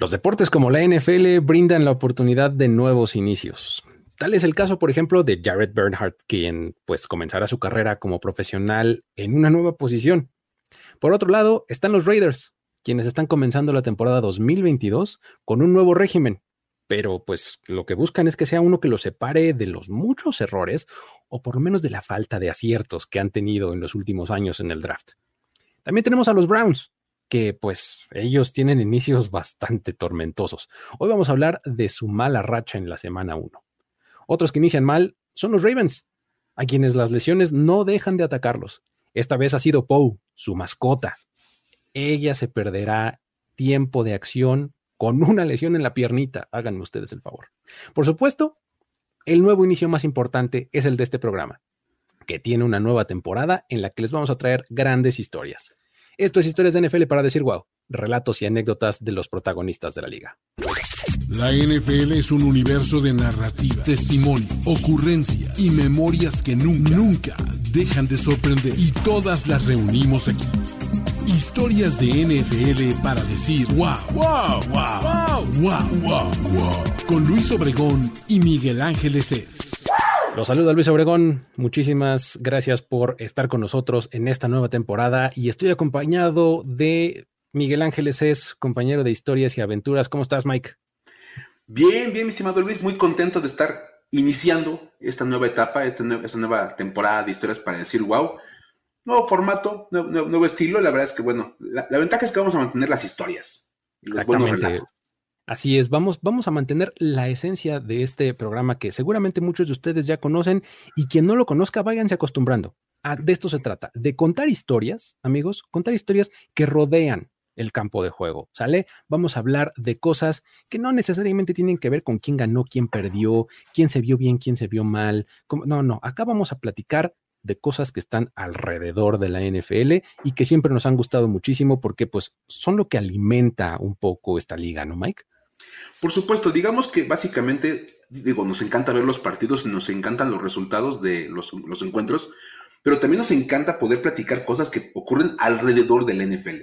Los deportes como la NFL brindan la oportunidad de nuevos inicios. Tal es el caso, por ejemplo, de Jared Bernhardt, quien pues comenzará su carrera como profesional en una nueva posición. Por otro lado, están los Raiders, quienes están comenzando la temporada 2022 con un nuevo régimen, pero pues lo que buscan es que sea uno que los separe de los muchos errores o por lo menos de la falta de aciertos que han tenido en los últimos años en el draft. También tenemos a los Browns, que pues ellos tienen inicios bastante tormentosos. Hoy vamos a hablar de su mala racha en la semana 1. Otros que inician mal son los Ravens, a quienes las lesiones no dejan de atacarlos. Esta vez ha sido Poe, su mascota. Ella se perderá tiempo de acción con una lesión en la piernita. Háganme ustedes el favor. Por supuesto, el nuevo inicio más importante es el de este programa, que tiene una nueva temporada en la que les vamos a traer grandes historias. Esto es Historias de NFL para decir wow, relatos y anécdotas de los protagonistas de la liga. La NFL es un universo de narrativa, testimonio, ocurrencia y memorias que nunca, nunca dejan de sorprender. Y todas las reunimos aquí. Historias de NFL para decir wow, wow, wow, wow, wow, wow, wow. Con Luis Obregón y Miguel Ángeles es. Los saluda Luis Obregón. Muchísimas gracias por estar con nosotros en esta nueva temporada y estoy acompañado de Miguel Ángeles es compañero de historias y aventuras. ¿Cómo estás, Mike? Bien, bien, mi estimado Luis, muy contento de estar iniciando esta nueva etapa, esta, nueva, temporada de historias para decir wow. Nuevo formato, nuevo, estilo. La verdad es que, bueno, la, ventaja es que vamos a mantener las historias y los buenos relatos. Así es, vamos, vamos a mantener la esencia de este programa que seguramente muchos de ustedes ya conocen y quien no lo conozca, váyanse acostumbrando. Ah, de esto se trata, de contar historias, amigos, contar historias que rodean el campo de juego, ¿sale? Vamos a hablar de cosas que no necesariamente tienen que ver con quién ganó, quién perdió, quién se vio bien, quién se vio mal. No, no, acá vamos a platicar de cosas que están alrededor de la NFL y que siempre nos han gustado muchísimo porque pues son lo que alimenta un poco esta liga, ¿no, Mike? Por supuesto, digamos que básicamente, digo, nos encanta ver los partidos, nos encantan los resultados de los, encuentros, pero también nos encanta poder platicar cosas que ocurren alrededor del NFL.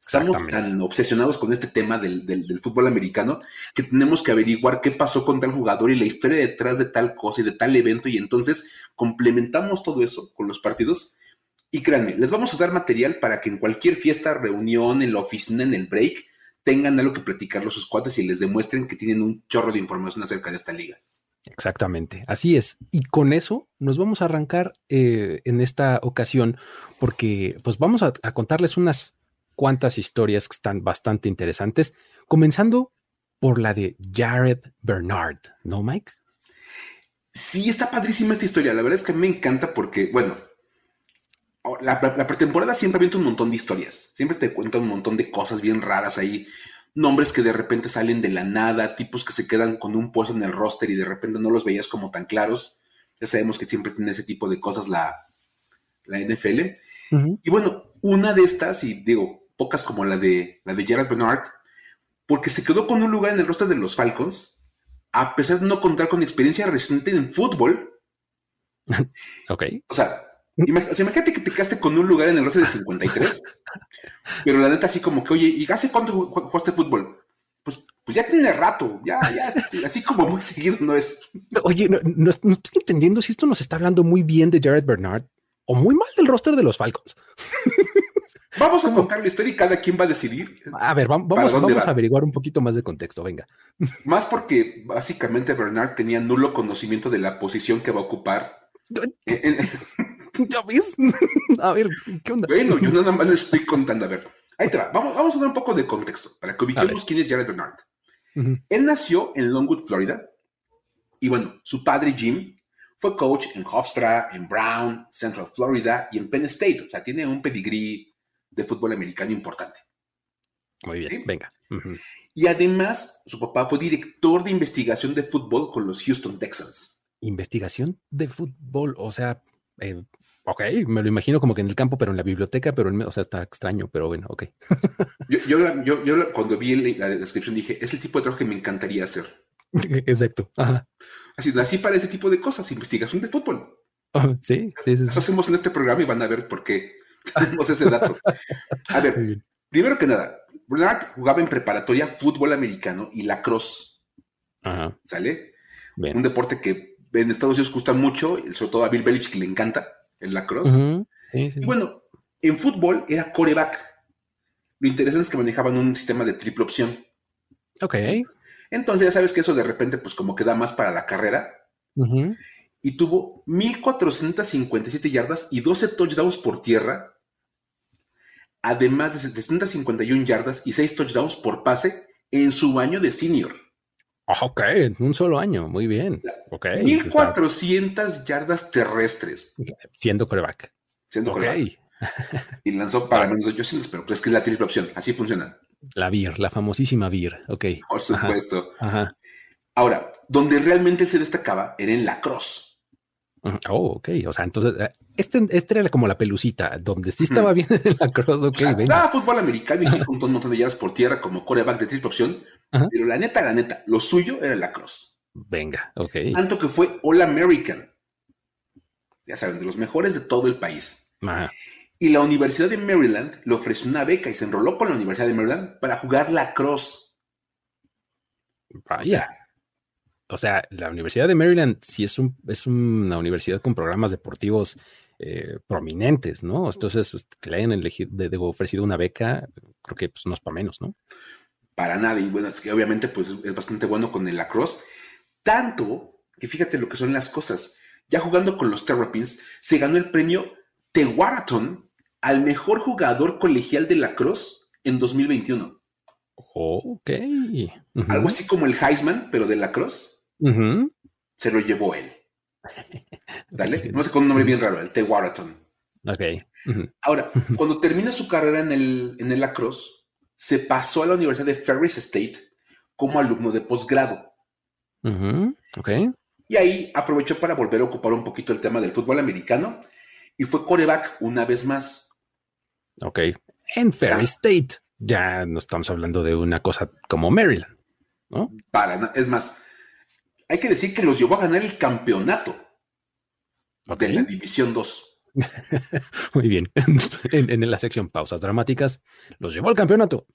Estamos tan obsesionados con este tema del, del, fútbol americano que tenemos que averiguar qué pasó con tal jugador y la historia detrás de tal cosa y de tal evento y entonces complementamos todo eso con los partidos y créanme, les vamos a dar material para que en cualquier fiesta, reunión, en la oficina, en el break, tengan algo que platicar los sus cuates y les demuestren que tienen un chorro de información acerca de esta liga. Exactamente, así es. Y con eso nos vamos a arrancar eh, en esta ocasión porque pues vamos a, contarles unas cuantas historias que están bastante interesantes, comenzando por la de Jared Bernard, ¿no, Mike? Sí, está padrísima esta historia. La verdad es que me encanta porque, bueno, La, pretemporada siempre avienta un montón de historias. Siempre te cuenta un montón de cosas bien raras ahí. Nombres que de repente salen de la nada, tipos que se quedan con un puesto en el roster y de repente no los veías como tan claros. Ya sabemos que siempre tiene ese tipo de cosas la, la NFL. Y bueno, una de estas, y digo, pocas como la de, la de Jared Bernard, porque se quedó con un lugar en el roster de los Falcons, a pesar de no contar con experiencia reciente en fútbol. ok. O sea, imagínate que te quedaste con un lugar en el roster de 53, pero la neta así como que, oye, ¿y hace cuánto jugaste fútbol? Pues, pues ya tiene rato, ya, ya, así como muy seguido no es. Oye, no, estoy entendiendo si esto nos está hablando muy bien de Jared Bernard o muy mal del roster de los Falcons. Vamos a contar la historia y cada quien va a decidir. A ver, vamos, vamos, a averiguar un poquito más de contexto, venga. Más porque básicamente Bernard tenía nulo conocimiento de la posición que va a ocupar ¿Ya ves? A ver, ¿qué onda? Bueno, yo nada más les estoy contando. A ver, ahí te va. Vamos, vamos a dar un poco de contexto para que ubiquemos quién es Jared Bernard. Él nació en Longwood, Florida. Y bueno, su padre Jim fue coach en Hofstra, en Brown, Central Florida y en Penn State. O sea, tiene un pedigrí de fútbol americano importante. Muy bien, venga. Y además, su papá fue director de investigación de fútbol con los Houston Texans investigación de fútbol, o sea, eh, ok, me lo imagino como que en el campo, pero en la biblioteca, pero en, o sea, está extraño, pero bueno, ok. yo, yo, cuando vi la, descripción dije, es el tipo de trabajo que me encantaría hacer. Exacto. Así, así para ese tipo de cosas, investigación de fútbol. sí, sí, sí, Eso hacemos en este programa y van a ver por qué tenemos ese dato. A ver, Primero que nada, Bernard jugaba en preparatoria fútbol americano y lacrosse. Ajá. ¿Sale? Bien. Un deporte que en Estados Unidos gusta mucho, sobre todo a Bill Belichick le encanta, el lacrosse. Sí, sí, Y bueno, en fútbol era coreback. Lo interesante es que manejaban un sistema de triple opción. Ok. Entonces ya sabes que eso de repente pues como que da más para la carrera. Y tuvo 1.457 yardas y 12 touchdowns por tierra. Además de 751 yardas y 6 touchdowns por pase en su año de senior. Ah, Ok, en un solo año. Muy bien. Ok. 1.400 yardas terrestres. Siendo coreback. Siendo Ok. coreback. Y lanzó para menos de 800, pero pues es que es la triple opción. Así funciona. La VIR, la famosísima VIR. Ok. Por supuesto. Ajá. Ahora, donde realmente él se destacaba era en la cross. Oh, ok. O sea, entonces, eh, este, este era como la pelucita, donde sí estaba bien en la cross. Ok, O sea, venga. fútbol americano y sí juntó un montón de yardas por tierra como coreback de triple opción. Ajá. Pero la neta, la neta, lo suyo era la cross. Venga, ok. Tanto que fue All American. Ya saben, de los mejores de todo el país. Ajá. Y la Universidad de Maryland le ofreció una beca y se enroló con la Universidad de Maryland para jugar la cross. Vaya. O sea, la Universidad de Maryland sí es, un, es una universidad con programas deportivos eh, prominentes, ¿no? Entonces, pues, que le hayan elegido, de- de- ofrecido una beca, creo que pues, no es para menos, ¿no? Para nada. Y bueno, es que obviamente pues, es bastante bueno con el lacrosse. Tanto que fíjate lo que son las cosas. Ya jugando con los Terrapins, se ganó el premio Tewaaraton al mejor jugador colegial de lacrosse en 2021. Ok. Ujú. Algo así como el Heisman, pero de lacrosse, Se lo llevó él. ¿Dale? No sé con un nombre bien raro, el Tewaaraton. Ok. Ujú. Ahora, cuando termina su carrera en el, en el lacrosse, se pasó a la Universidad de Ferris State como alumno de posgrado. Ujú. Ok. Y ahí aprovechó para volver a ocupar un poquito el tema del fútbol americano y fue coreback una vez más. Ok. En Ferry State. Ya no estamos hablando de una cosa como Maryland, ¿no? Para, es más, hay que decir que los llevó a ganar el campeonato de la División 2. Muy bien. En, en la sección pausas dramáticas, los llevó al campeonato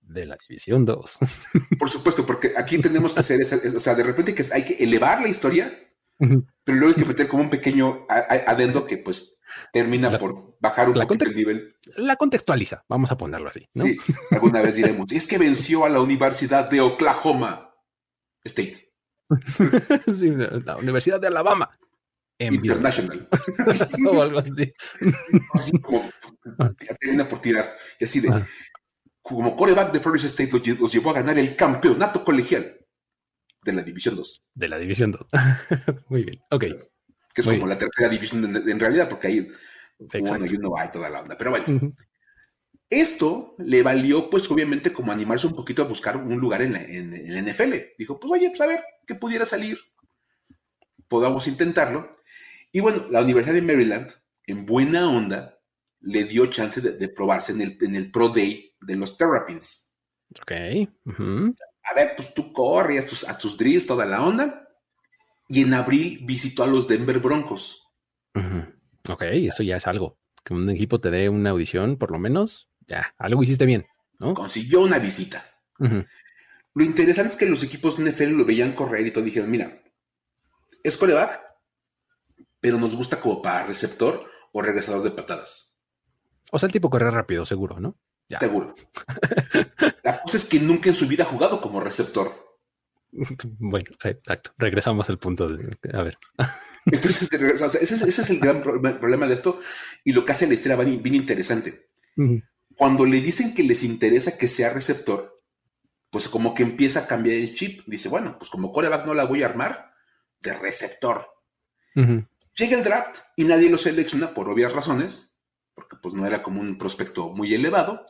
de la División 2. Por supuesto, porque aquí tenemos que hacer, esa- o sea, de repente que hay que elevar la historia, pero luego hay que meter como un pequeño adendo que pues termina La- por bajar un poquito el nivel. La contextualiza, vamos a ponerlo así, ¿no? Sí, alguna vez diremos, es que venció a la Universidad de Oklahoma State Sí, la Universidad de Alabama. En International. o algo así. así como termina por tirar. Y así de, Ah. como coreback de Ferris State los, los llevó a ganar el campeonato colegial de la División 2, De la División 2. Muy bien. Ok. que es Muy como la tercera división en, en realidad, porque ahí uno y uno hay toda la onda. Pero bueno, Ujú. Esto le valió, pues obviamente, como animarse un poquito a buscar un lugar en la, en- en la NFL. Dijo, pues oye, pues a ver, ¿qué pudiera salir? Podamos intentarlo. Y bueno, la Universidad de Maryland, en buena onda, le dio chance de, de probarse en el, en el Pro Day de los Terrapins. Ok. A ver, pues tú corres a tus, a tus drills, toda la onda. Y en abril visitó a los Denver Broncos. Ujú. Ok, eso ya es algo. Que un equipo te dé una audición, por lo menos, ya, algo hiciste bien, ¿no? Consiguió una visita. Lo interesante es que los equipos NFL lo veían correr y todo dijeron, mira, es coreback, pero nos gusta como para receptor o regresador de patadas. O sea, el tipo corre rápido, seguro, ¿no? Ya. Seguro. La cosa es que nunca en su vida ha jugado como receptor. Bueno, exacto. Regresamos al punto de. A ver. Entonces, o sea, ese, es, ese es el gran pro- problema de esto y lo que hace la historia bien, bien interesante. Ujú. Cuando le dicen que les interesa que sea receptor, pues como que empieza a cambiar el chip. Dice, bueno, pues como coreback no la voy a armar de receptor. Llega el draft y nadie lo selecciona por obvias razones, porque pues no era como un prospecto muy elevado,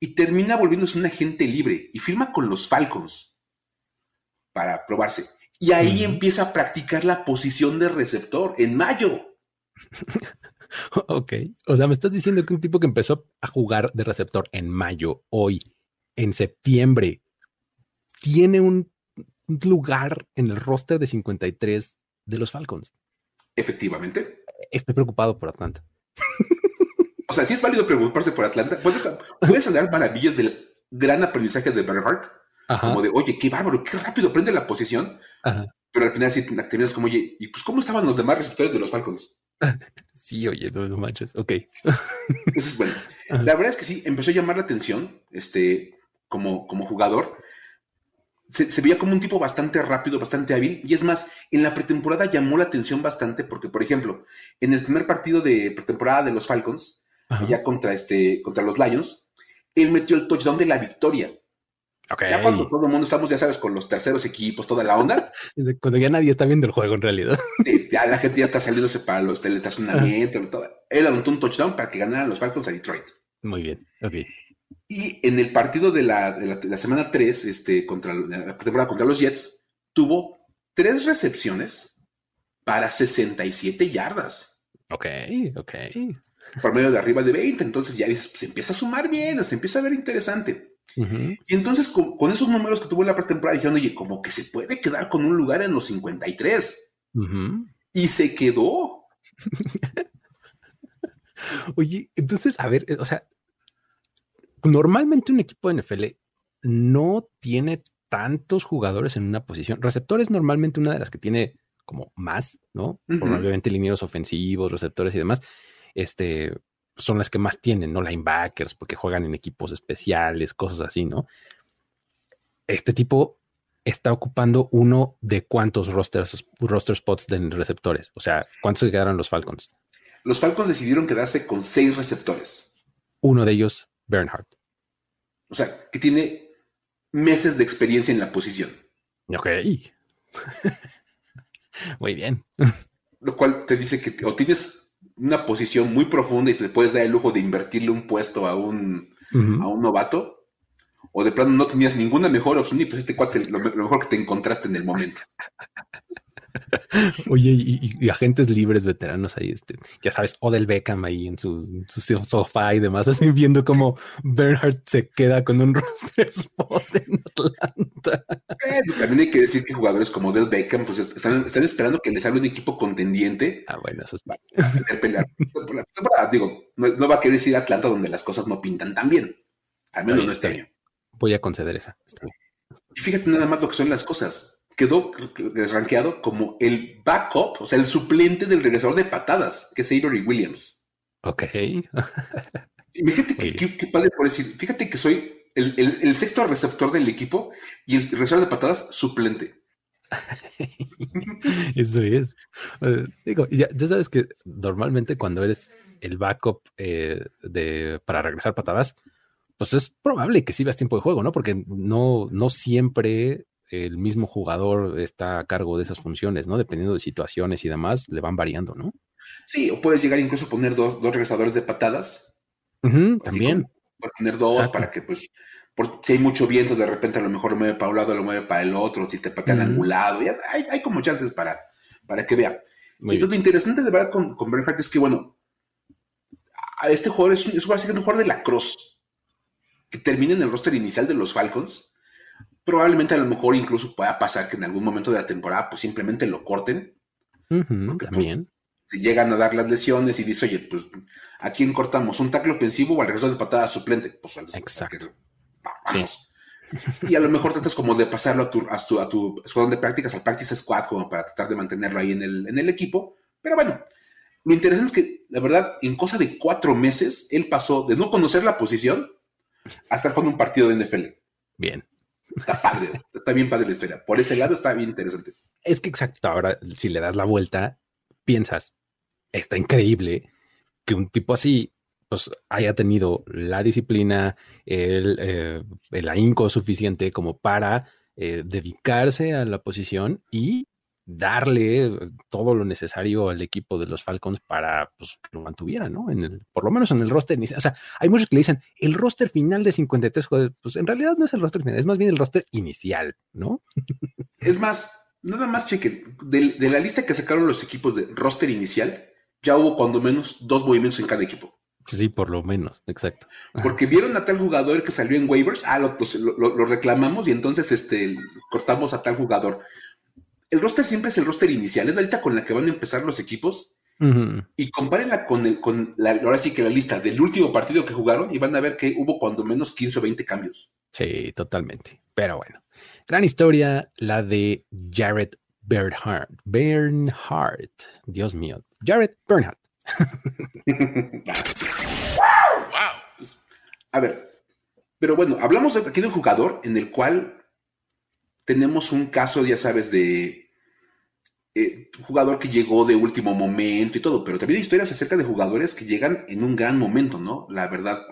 y termina volviéndose un agente libre y firma con los Falcons para probarse. Y ahí empieza a practicar la posición de receptor en mayo. Ok. O sea, me estás diciendo que un tipo que empezó a jugar de receptor en mayo, hoy, en septiembre, tiene un lugar en el roster de 53 de los Falcons. Efectivamente. Estoy preocupado por Atlanta. O sea, sí es válido preocuparse por Atlanta. Puedes, puedes hablar maravillas del gran aprendizaje de Bernhardt, como de, oye, qué bárbaro, qué rápido aprende la posición. Pero al final sí terminas como, oye, ¿y pues cómo estaban los demás receptores de los Falcons? Sí, oye, no, no manches, ok. Entonces, bueno, la verdad es que sí, empezó a llamar la atención, este, como, como jugador. Se, se, veía como un tipo bastante rápido, bastante hábil. Y es más, en la pretemporada llamó la atención bastante porque, por ejemplo, en el primer partido de pretemporada de los Falcons, ya contra, este, contra los Lions, él metió el touchdown de la victoria. Ya cuando todo el mundo estamos, ya sabes, con los terceros equipos, toda la onda. cuando ya nadie está viendo el juego en realidad. ya la gente ya está saliéndose para los del estacionamiento y todo. Él anotó un touchdown para que ganaran los Falcons a Detroit. Muy bien, ok. Y en el partido de la, de la, semana 3, este, contra la temporada contra los Jets, tuvo tres recepciones para 67 yardas. Ok, ok. Por medio de arriba de 20. Entonces ya dices, se empieza a sumar bien, se empieza a ver interesante. Y entonces con, esos números que tuvo en la pretemporada dijeron, oye, como que se puede quedar con un lugar en los 53. Y se quedó. oye, entonces, a ver, o sea, normalmente un equipo de NFL no tiene tantos jugadores en una posición. Receptores normalmente una de las que tiene como más, ¿no? Probablemente linieros ofensivos, receptores y demás. Este, son las que más tienen, ¿no? Linebackers, porque juegan en equipos especiales, cosas así, ¿no? Este tipo está ocupando uno de cuántos rosters, roster spots de receptores. O sea, ¿cuántos se quedaron los Falcons? Los Falcons decidieron quedarse con seis receptores. Uno de ellos, Bernhardt. O sea, que tiene meses de experiencia en la posición. Ok. Muy bien. Lo cual te dice que o tienes una posición muy profunda y te puedes dar el lujo de invertirle un puesto a un, a un novato, o de plano no tenías ninguna mejor opción y pues este cuate es lo, mejor que te encontraste en el momento. Oye, y, agentes libres veteranos ahí, este, ya sabes, Odell Beckham ahí en su, sofá y demás, así viendo cómo Bernhardt se queda con un roster spot en Atlanta. También hay que decir que jugadores como Odell Beckham, pues están, esperando que les salga un equipo contendiente. Ah, bueno, eso es pelear Digo, no, va a querer ir a Atlanta donde las cosas no pintan tan bien. Al menos no este año. Voy a conceder esa. Y fíjate nada más lo que son las cosas quedó rankeado como el backup, o sea, el suplente del regresador de patadas, que es Avery Williams. Ok. fíjate que, padre por decir, fíjate que soy el, sexto receptor del equipo y el regresador de patadas suplente. Eso es. Eh, digo, ya, sabes que normalmente cuando eres el backup eh, de, para regresar patadas, pues es probable que sí veas tiempo de juego, ¿no? Porque no, no siempre el mismo jugador está a cargo de esas funciones, ¿no? Dependiendo de situaciones y demás, le van variando, ¿no? Sí, o puedes llegar incluso a poner dos, dos regresadores de patadas. también. Puedes poner dos para que, pues, si hay mucho viento, de repente a lo mejor lo mueve para un lado, lo mueve para el otro, si te patean angulado, ya hay, hay, como chances para, para que vea. Entonces, lo interesante de verdad con, con Bernhardt es que, bueno, a este jugador es, es, un jugador de la Cross, que termina en el roster inicial de los Falcons probablemente a lo mejor incluso pueda pasar que en algún momento de la temporada pues simplemente lo corten. Pues, también. si llegan a dar las lesiones y dice, oye, pues, ¿a quién cortamos? ¿Un tackle ofensivo o al regreso de patada suplente? Pues Exacto. vamos. Y a lo mejor tratas como de pasarlo a tu, a tu, a tu escuadrón de prácticas, al practice squad, como para tratar de mantenerlo ahí en el, en el equipo. Pero bueno, lo interesante es que, la verdad, en cosa de cuatro meses, él pasó de no conocer la posición hasta jugando un partido de NFL. Bien. Está padre, está bien padre la historia. Por ese lado está bien interesante. Es que exacto, ahora si le das la vuelta, piensas, está increíble que un tipo así pues haya tenido la disciplina, el, eh, el ahínco suficiente como para eh, dedicarse a la posición y darle todo lo necesario al equipo de los Falcons para pues, que lo mantuviera, ¿no? En el, por lo menos en el roster inicial. O sea, hay muchos que le dicen el roster final de 53 jugadores. Pues en realidad no es el roster final, es más bien el roster inicial, ¿no? Es más, nada más, cheque, de, de la lista que sacaron los equipos de roster inicial, ya hubo cuando menos dos movimientos en cada equipo. Sí, por lo menos, exacto. Porque vieron a tal jugador que salió en waivers, ah, lo, lo, lo reclamamos y entonces este, cortamos a tal jugador el roster siempre es el roster inicial, es la lista con la que van a empezar los equipos Y compárenla con, el, con la, ahora sí que la lista del último partido que jugaron y van a ver que hubo cuando menos 15 o 20 cambios. Sí, totalmente. Pero bueno, gran historia la de Jared Bernhardt. Bernhardt, Dios mío. Jared Bernhardt. wow. Pues, a ver, pero bueno, hablamos aquí de un jugador en el cual tenemos un caso, ya sabes, de eh, jugador que llegó de último momento y todo, pero también hay historias acerca de jugadores que llegan en un gran momento, ¿no? La verdad,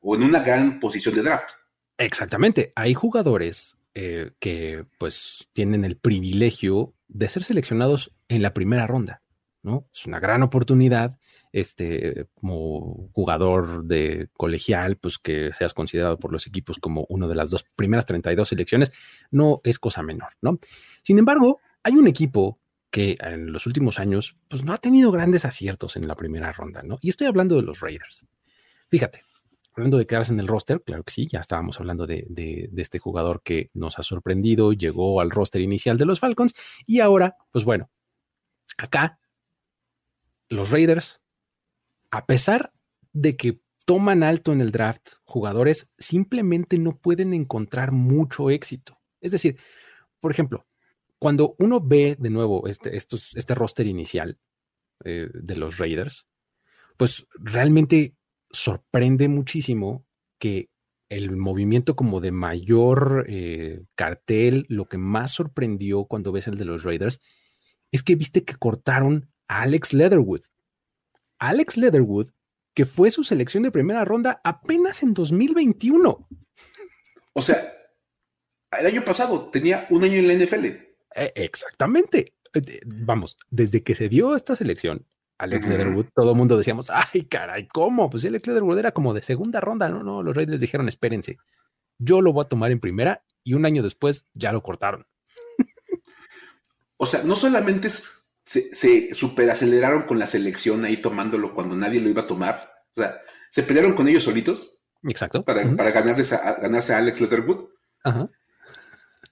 o en una gran posición de draft. Exactamente, hay jugadores eh, que pues tienen el privilegio de ser seleccionados en la primera ronda, ¿no? Es una gran oportunidad este, como jugador de colegial, pues que seas considerado por los equipos como uno de las dos primeras 32 selecciones, no es cosa menor, ¿no? Sin embargo, hay un equipo que en los últimos años, pues no ha tenido grandes aciertos en la primera ronda, ¿no? Y estoy hablando de los Raiders. Fíjate, hablando de quedarse en el roster, claro que sí, ya estábamos hablando de, de, este jugador que nos ha sorprendido, llegó al roster inicial de los Falcons y ahora, pues bueno, acá los Raiders a pesar de que toman alto en el draft, jugadores simplemente no pueden encontrar mucho éxito. Es decir, por ejemplo, cuando uno ve de nuevo este, este roster inicial eh, de los Raiders, pues realmente sorprende muchísimo que el movimiento como de mayor eh, cartel, lo que más sorprendió cuando ves el de los Raiders, es que viste que cortaron a Alex Leatherwood. Alex Leatherwood, que fue su selección de primera ronda apenas en 2021. O sea, el año pasado tenía un año en la NFL. E, exactamente. Eh, vamos, desde que se dio esta selección, Alex Leatherwood, todo el mundo decíamos, ay, caray, ¿cómo? Pues Alex Leatherwood era como de segunda ronda, no, no, los Raiders dijeron, espérense, yo lo voy a tomar en primera y un año después ya lo cortaron. o sea, no solamente es se, se superaceleraron con la selección ahí tomándolo cuando nadie lo iba a tomar. O sea, se pelearon con ellos solitos. Exacto. Para, para ganarles a, ganarse a Alex Leatherwood. Ajá.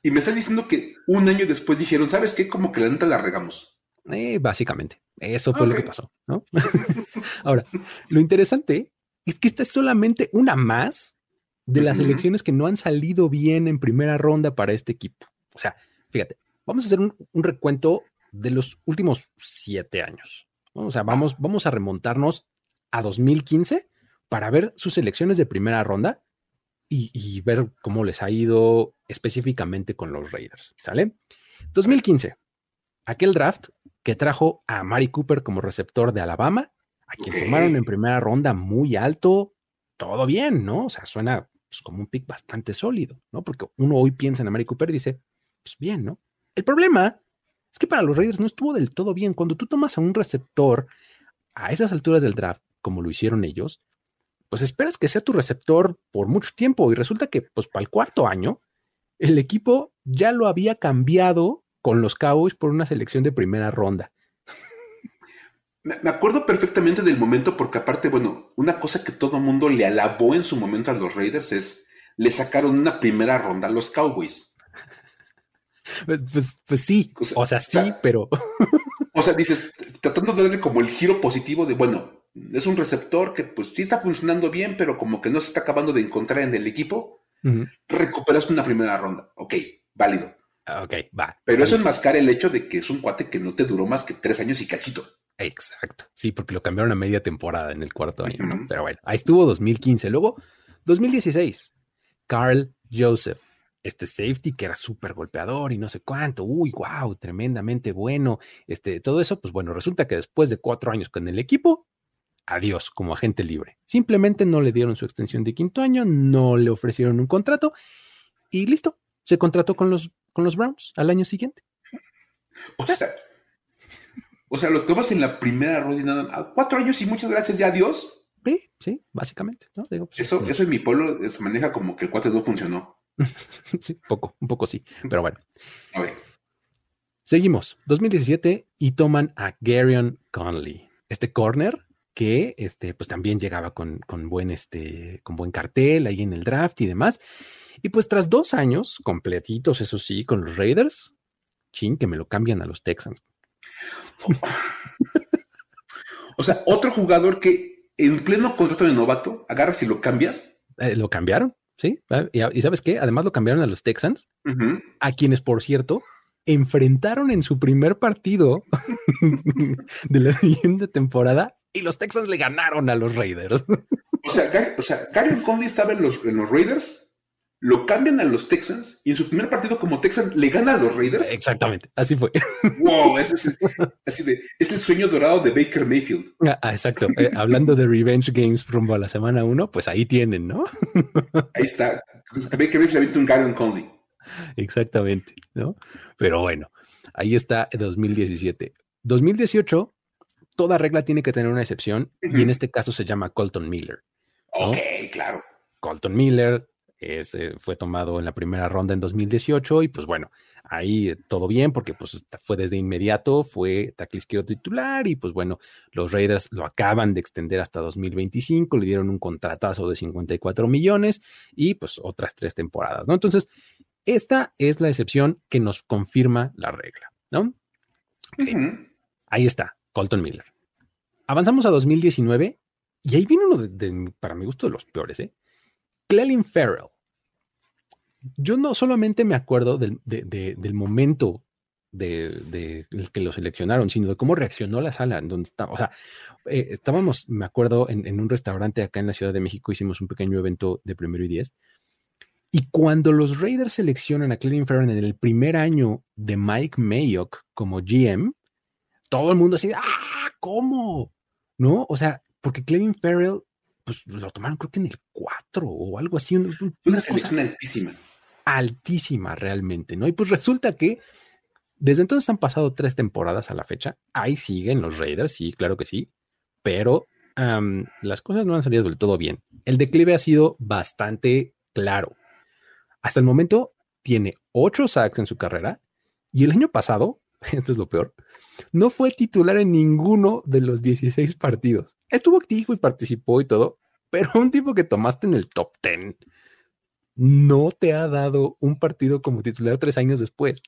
Y me está diciendo que un año después dijeron, ¿sabes qué? Como que la neta la regamos. Eh, básicamente, eso fue lo que pasó, ¿no? Ahora, lo interesante es que esta es solamente una más de las elecciones que no han salido bien en primera ronda para este equipo. O sea, fíjate, vamos a hacer un, un recuento de los últimos siete años. O sea, vamos, vamos a remontarnos a 2015 para ver sus elecciones de primera ronda y, ver cómo les ha ido específicamente con los Raiders. ¿Sale? 2015, aquel draft que trajo a Mari Cooper como receptor de Alabama, a quien tomaron en primera ronda muy alto, todo bien, ¿no? O sea, suena pues, como un pick bastante sólido, ¿no? Porque uno hoy piensa en Mari Cooper y dice, pues bien, ¿no? El problema es que para los Raiders no estuvo del todo bien. Cuando tú tomas a un receptor a esas alturas del draft, como lo hicieron ellos, pues esperas que sea tu receptor por mucho tiempo y resulta que pues para el cuarto año el equipo ya lo había cambiado con los Cowboys por una selección de primera ronda. Me acuerdo perfectamente del momento porque aparte, bueno, una cosa que todo mundo le alabó en su momento a los Raiders es, le sacaron una primera ronda a los Cowboys. Pues, pues, pues, sí, o sea, sí, pero... o sea, dices, tratando de darle como el giro positivo de, bueno, es un receptor que pues sí está funcionando bien, pero como que no se está acabando de encontrar en el equipo, recuperas una primera ronda. Ok, válido. Ah, ok, va. Pero eso enmascara el hecho de que es un cuate que no te duró más que tres años y cachito. Exacto. Sí, porque lo cambiaron a media temporada en el cuarto año. Pero bueno, ahí estuvo 2015. Luego, 2016, Carl Joseph este safety que era súper golpeador y no sé cuánto, uy, wow, tremendamente bueno, este, todo eso, pues bueno, resulta que después de cuatro años con el equipo, adiós como agente libre. Simplemente no le dieron su extensión de quinto año, no le ofrecieron un contrato y listo, se contrató con los, con los Browns al año siguiente. O sea, o sea, lo tomas en la primera ronda y nada, cuatro años y muchas gracias, ya adiós. Sí, sí, básicamente. ¿no? Digo, pues, eso, eso en mi pueblo se maneja como que el cuate no funcionó. sí, poco, un poco sí, pero bueno. Seguimos, 2017 y toman a Garion Conley, este corner que este, pues también llegaba con, con, buen, este, con buen cartel ahí en el draft y demás. Y pues tras dos años completitos, eso sí, con los Raiders, chin, que me lo cambian a los Texans. O sea, otro jugador que en pleno contrato de novato agarras y lo cambias. Eh, lo cambiaron, sí. Ah, y, sabes qué? Además lo cambiaron a los Texans, a quienes, por cierto, enfrentaron en su primer partido de la siguiente temporada y los Texans le ganaron a los Raiders. O sea, o sea, Conley estaba en los, en los Raiders lo cambian a los Texans y en su primer partido como Texan le gana a los Raiders. Exactamente, así fue. Wow, ese es, así de, es el sueño dorado de Baker Mayfield. Ah, ah exacto. Eh, hablando de Revenge Games rumbo a la semana uno, pues ahí tienen, ¿no? ahí está. Baker Mayfield avienta un Gary Conley. Exactamente, ¿no? Pero bueno, ahí está 2017. 2018, toda regla tiene que tener una excepción y en este caso se llama Colton Miller. Ok, claro. Colton Miller, fue tomado en la primera ronda en 2018 y pues bueno, ahí todo bien porque pues fue desde inmediato, fue tackle izquierdo titular y pues bueno, los Raiders lo acaban de extender hasta 2025, le dieron un contratazo de 54 millones y pues otras tres temporadas, ¿no? Entonces, esta es la excepción que nos confirma la regla, ¿no? Ahí está, Colton Miller. Avanzamos a 2019 y ahí viene uno de, para mi gusto, de los peores, ¿eh? Clelin Farrell. Yo no solamente me acuerdo del, momento de, que lo seleccionaron, sino de cómo reaccionó la sala en donde estaba. O sea, eh, estábamos, me acuerdo, en, un restaurante acá en la Ciudad de México, hicimos un pequeño evento de primero y diez. Y cuando los Raiders seleccionan a Clelin Farrell en el primer año de Mike Mayock como GM, todo el mundo así, ¡ah! ¿Cómo? ¿No? O sea, porque Clelin Farrell pues lo tomaron creo que en el 4 o algo así. Una, selección altísima. Altísima realmente, ¿no? Y pues resulta que desde entonces han pasado tres temporadas a la fecha. Ahí siguen los Raiders, sí, claro que sí, pero las cosas no han salido del todo bien. El declive ha sido bastante claro. Hasta el momento tiene ocho sacks en su carrera y el año pasado, esto es lo peor, no fue titular en ninguno de los 16 partidos. Estuvo activo y participó y todo, pero un tipo que tomaste en el top 10 no te ha dado un partido como titular tres años después.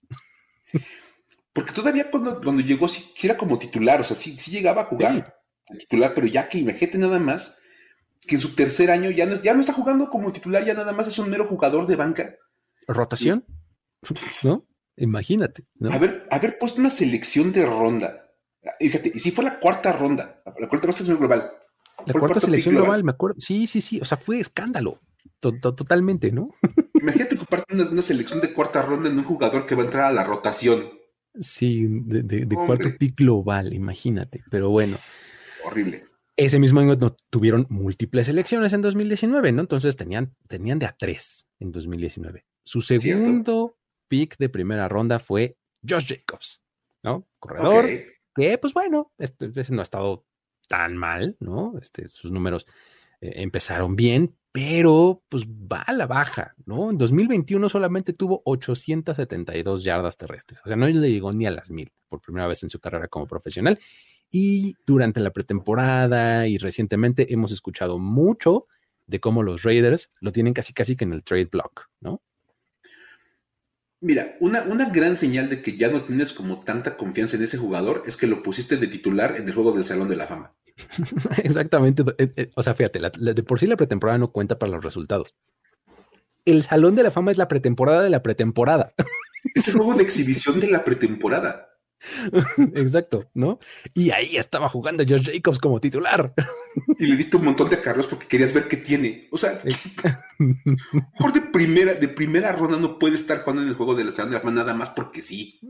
Porque todavía cuando, cuando llegó sí, era como titular, o sea, sí, llegaba a jugar titular, pero ya que imagínate nada más que en su tercer año ya no, ya no está jugando como titular, ya nada más es un mero jugador de banca. ¿Rotación? ¿No? Imagínate. ¿no? Haber, haber puesto una selección de ronda. Fíjate, y si fue la cuarta ronda, la cuarta selección global. La cuarta selección global, me acuerdo. Sí, sí, sí. O sea, fue escándalo. Totalmente, ¿no? Imagínate ocuparte una, una, selección de cuarta ronda en un jugador que va a entrar a la rotación. Sí, de, cuarto pick global, imagínate. Pero bueno. Horrible. Ese mismo año tuvieron múltiples elecciones en 2019, ¿no? Entonces tenían, tenían de a tres en 2019. Su segundo pick de primera ronda fue Josh Jacobs, ¿no? Corredor, que pues bueno, este, no ha estado tan mal, ¿no? Este, sus números eh, empezaron bien, pero pues va a la baja, ¿no? En 2021 solamente tuvo 872 yardas terrestres, o sea, no le llegó ni a las mil por primera vez en su carrera como profesional. Y durante la pretemporada y recientemente hemos escuchado mucho de cómo los Raiders lo tienen casi casi que en el trade block, ¿no? Mira, una, una, gran señal de que ya no tienes como tanta confianza en ese jugador es que lo pusiste de titular en el juego del Salón de la Fama. Exactamente. Eh, eh, o sea, fíjate, de por sí la pretemporada no cuenta para los resultados. El Salón de la Fama es la pretemporada de la pretemporada. Es el juego de exhibición de la pretemporada. Exacto, ¿no? Y ahí estaba jugando Josh Jacobs como titular. Y le diste un montón de carros porque querías ver qué tiene. O sea, mejor de primera, de primera ronda no puede estar jugando en el juego de la segunda ronda nada más porque sí.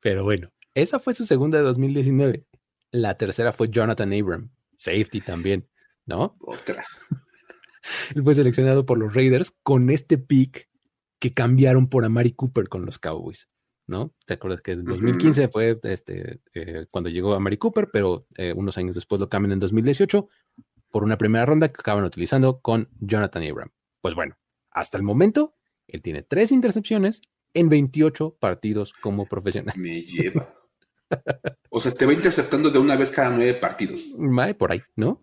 Pero bueno, esa fue su segunda de 2019. La tercera fue Jonathan Abram, safety también, ¿no? Otra. Él fue seleccionado por los Raiders con este pick que cambiaron por Amari Cooper con los Cowboys. ¿No? ¿Te acuerdas que en 2015 fue este, eh, cuando llegó a Mary Cooper, pero eh, unos años después lo cambian en 2018 por una primera ronda que acaban utilizando con Jonathan Abram? Pues bueno, hasta el momento, él tiene tres intercepciones en 28 partidos como profesional. Me lleva. O sea, te va interceptando de una vez cada nueve partidos. Por ahí, ¿no?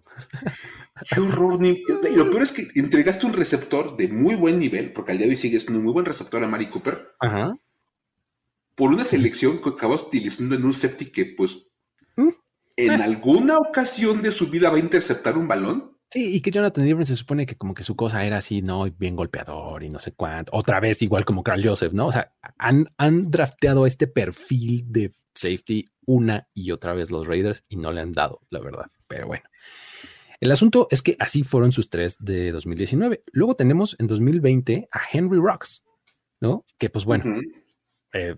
Qué horror. Y lo peor es que entregaste un receptor de muy buen nivel, porque al día de hoy sigues un muy buen receptor a Mari Cooper. Ajá por una selección que acabas utilizando en un safety que, pues, ¿Mm? en eh. alguna ocasión de su vida va a interceptar un balón. Sí, y que Jonathan Abram se supone que como que su cosa era así, ¿no? Bien golpeador y no sé cuánto. Otra vez, igual como Carl Joseph, ¿no? O sea, han, han drafteado este perfil de safety una y otra vez los Raiders y no le han dado, la verdad. Pero bueno. El asunto es que así fueron sus tres de 2019. Luego tenemos en 2020 a Henry Rocks, ¿no? Que pues bueno, eh,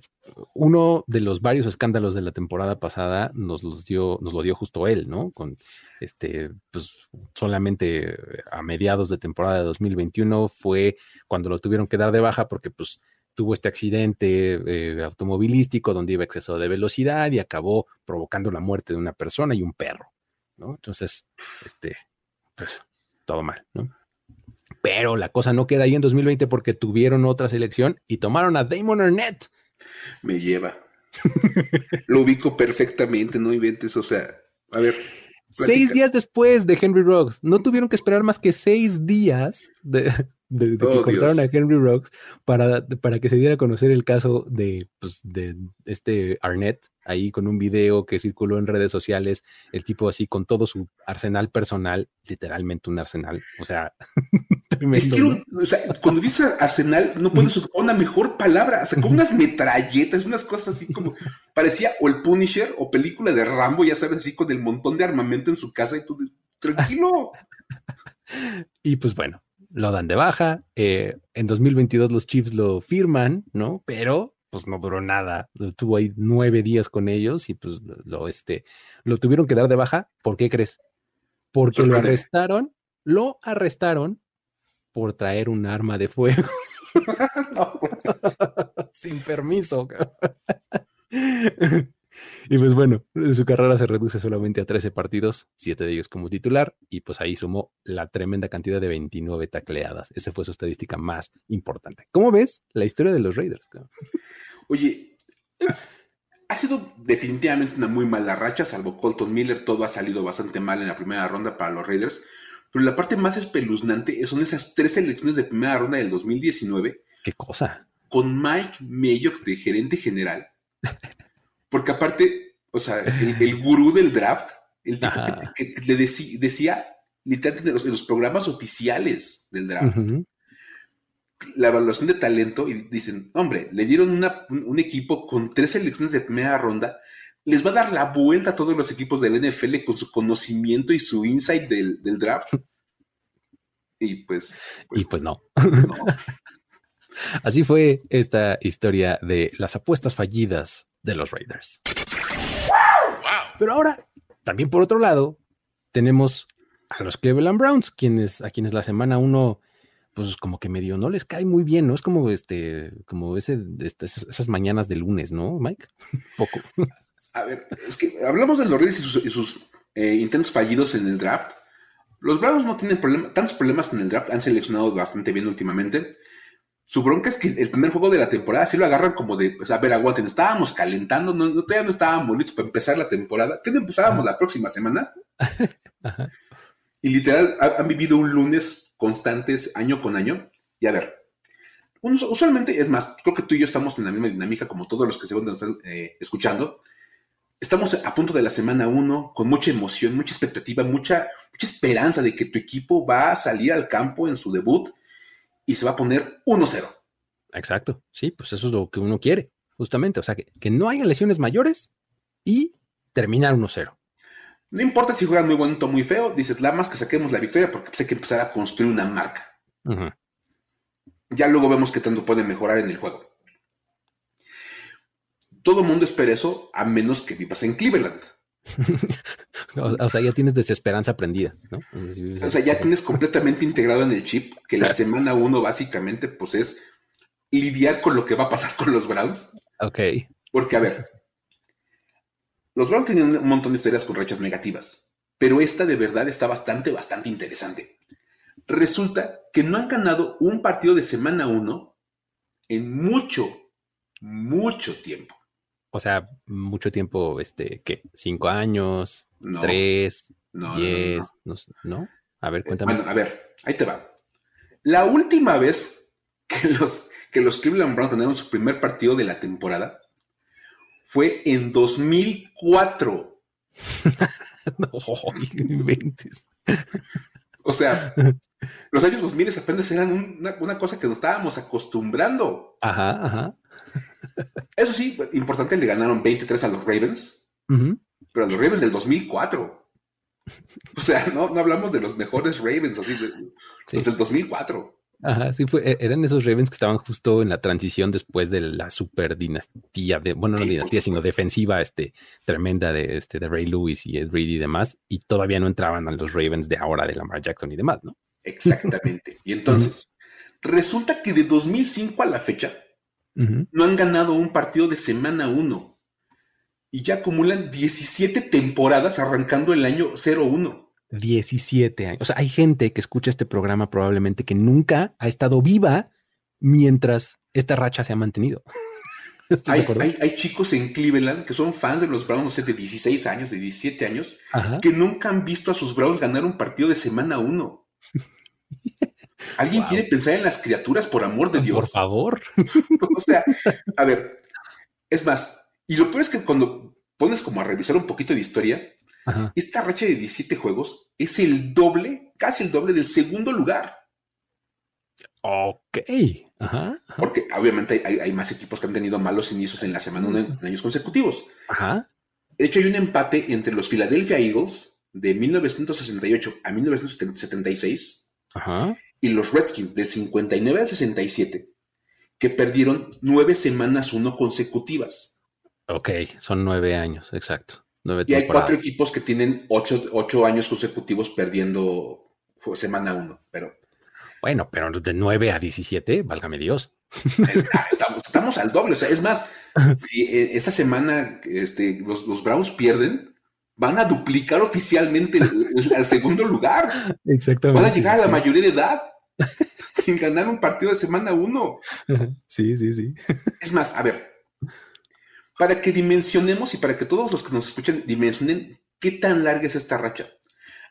uno de los varios escándalos de la temporada pasada nos los dio, nos lo dio justo él, ¿no? Con este, pues solamente a mediados de temporada de 2021 fue cuando lo tuvieron que dar de baja porque pues tuvo este accidente eh, automovilístico donde iba exceso de velocidad y acabó provocando la muerte de una persona y un perro, ¿no? Entonces, este, pues todo mal, ¿no? Pero la cosa no queda ahí en 2020 porque tuvieron otra selección y tomaron a Damon Arnett, me lleva. Lo ubico perfectamente, no inventes, o sea, a ver. Seis días después de Henry Rocks, no tuvieron que esperar más que seis días de, de, que oh, cortaron a Henry Rocks para, para que se diera a conocer el caso de, pues, de este Arnett, ahí con un video que circuló en redes sociales, el tipo así con todo su arsenal personal, literalmente un arsenal, o sea, es que, o sea, cuando dice arsenal, no puedes usar una mejor palabra, o sea, con unas metralletas, unas cosas así como, parecía o el Punisher o película de Rambo, ya sabes, así con el montón de armamento en su casa y tú, tranquilo. y pues bueno, lo dan de baja. Eh, en 2022 los Chiefs lo firman, ¿no? Pero pues no duró nada. Tuvo ahí nueve días con ellos y pues lo, este, lo tuvieron que dar de baja. ¿Por qué crees? Porque lo arrestaron, lo arrestaron por traer un arma de fuego. Pues. Sin permiso. Y pues bueno, su carrera se reduce solamente a 13 partidos, 7 de ellos como titular, y pues ahí sumó la tremenda cantidad de 29 tacleadas. Esa fue su estadística más importante. ¿Cómo ves la historia de los Raiders? Oye, ha sido definitivamente una muy mala racha, salvo Colton Miller, todo ha salido bastante mal en la primera ronda para los Raiders, pero la parte más espeluznante son esas tres elecciones de primera ronda del 2019. ¿Qué cosa? Con Mike Mayock de gerente general porque aparte, o sea, el, gurú del draft, el tipo que, le decía, literalmente en los, programas oficiales del draft, la evaluación de talento, y dicen, hombre, le dieron un equipo con tres selecciones de primera ronda, les va a dar la vuelta a todos los equipos del NFL con su conocimiento y su insight del, draft. Y pues, pues, Y pues no. Así fue esta historia de las apuestas fallidas de los Raiders. Pero ahora, también por otro lado, tenemos a los Cleveland Browns, quienes, a quienes la semana uno, pues como que medio no les cae muy bien, ¿no? Es como este, como ese, este, esas mañanas de lunes, ¿no, Mike? Poco. A ver, es que hablamos de los Raiders y sus, eh, intentos fallidos en el draft. Los Browns no tienen tantos problemas en el draft, han seleccionado bastante bien últimamente. Su bronca es que el primer juego de la temporada sí lo agarran como de, pues, a ver, aguanten, estábamos calentando, no, todavía no estábamos listos para empezar la temporada. ¿Qué no empezábamos la próxima semana? Y literal, han vivido un lunes constantes año con año. Y a ver, usualmente, es más, creo que tú y yo estamos en la misma dinámica como todos los que se van eh, escuchando. Estamos a punto de la semana uno, con mucha emoción, mucha expectativa, mucha, mucha esperanza de que tu equipo va a salir al campo en su debut y se va a poner 1-0. Exacto, sí, pues eso es lo que uno quiere, justamente. O sea, que, no haya lesiones mayores y terminar 1-0. No importa si juegan muy bonito o muy feo, dices, la más que saquemos la victoria porque pues, hay que empezar a construir una marca. Ya luego vemos qué tanto pueden mejorar en el juego. Todo el mundo espera eso, a menos que vivas en Cleveland. o, sea, ya tienes desesperanza aprendida, ¿no? O sea, ya tienes completamente integrado en el chip que la semana uno básicamente pues es lidiar con lo que va a pasar con los Browns. Ok. Porque, a ver, los Browns tenían un montón de historias con rachas negativas, pero esta de verdad está bastante, bastante interesante. Resulta que no han ganado un partido de semana uno en mucho, mucho tiempo. O sea, mucho tiempo, este, ¿qué? ¿Cinco años? ¿Tres? No, ¿Diez? No, no, A ver, cuéntame. Bueno, a ver, ahí te va. La última vez que los, que los Cleveland Browns ganaron su primer partido de la temporada fue en 2004. no, inventes. O sea, los años 2000 apenas eran una, una, cosa que nos estábamos acostumbrando. Ajá, ajá. Eso sí, importante, le ganaron 23 a los Ravens, pero a los Ravens del 2004. O sea, no, no hablamos de los mejores Ravens, así, de, los del 2004. Ajá, sí, fue, e, eran esos Ravens que estaban justo en la transición después de la super dinastía, de, bueno, no dinastía, sino defensiva este, tremenda de, este, de Ray Lewis y Ed Reed y demás, y todavía no entraban a los Ravens de ahora de Lamar Jackson y demás, ¿no? Exactamente. Y entonces, resulta que de 2005 a la fecha, no han ganado un partido de semana 1 y ya acumulan 17 temporadas arrancando el año 0-1. 17 años. O sea, hay gente que escucha este programa probablemente que nunca ha estado viva mientras esta racha se ha mantenido. Hay, chicos en Cleveland que son fans de los Browns, no sé, de 16 años, de 17 años, que nunca han visto a sus Browns ganar un partido de semana 1. ¿Alguien quiere pensar en las criaturas por amor de Dios? Por favor. o sea, a ver, es más, y lo peor es que cuando pones como a revisar un poquito de historia, esta racha de 17 juegos es el doble, casi el doble del segundo lugar. Ok. Ajá, Porque obviamente hay, más equipos que han tenido malos inicios en la semana en años consecutivos. Ajá. De hecho, hay un empate entre los Philadelphia Eagles de 1968 a 1976 Ajá y los Redskins del 59 al 67, que perdieron nueve semanas uno consecutivas. Ok, son nueve años, exacto. y hay cuatro equipos que tienen ocho, años consecutivos perdiendo pues, semana uno, pero... Bueno, pero de 9 a 17, válgame Dios. estamos, al doble. O sea, es más, si eh, esta semana este, los, Browns pierden, van a duplicar oficialmente el, segundo lugar. Exactamente. Van a llegar a la mayoría de edad. sin ganar un partido de semana uno. Sí, sí, sí. Es más, a ver, para que dimensionemos y para que todos los que nos escuchan dimensionen qué tan larga es esta racha.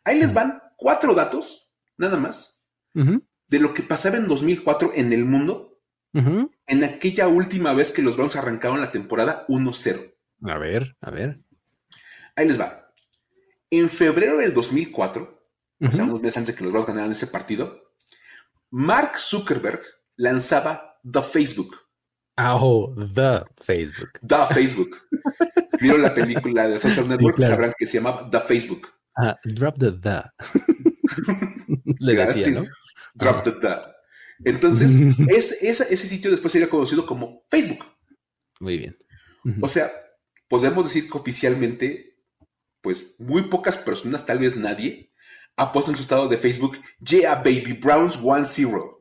Ahí les van cuatro datos, nada más, de lo que pasaba en 2004 en el mundo, en aquella última vez que los Browns arrancaron la temporada 1-0. A ver, a ver. Ahí les va. En febrero del 2004, o sea, unos meses antes de que los Browns ganaran ese partido, Mark Zuckerberg lanzaba The Facebook. Oh, The Facebook. The Facebook. Vieron la película de Social Network, sabrán que se llamaba The Facebook. Ah, drop the The. Le decía, ¿no? Drop the The. Entonces, ese sitio después sería conocido como Facebook. Muy bien. O sea, podemos decir que oficialmente, pues muy pocas personas, tal vez nadie, ha puesto en su estado de Facebook, Yeah, baby, Browns 1-0.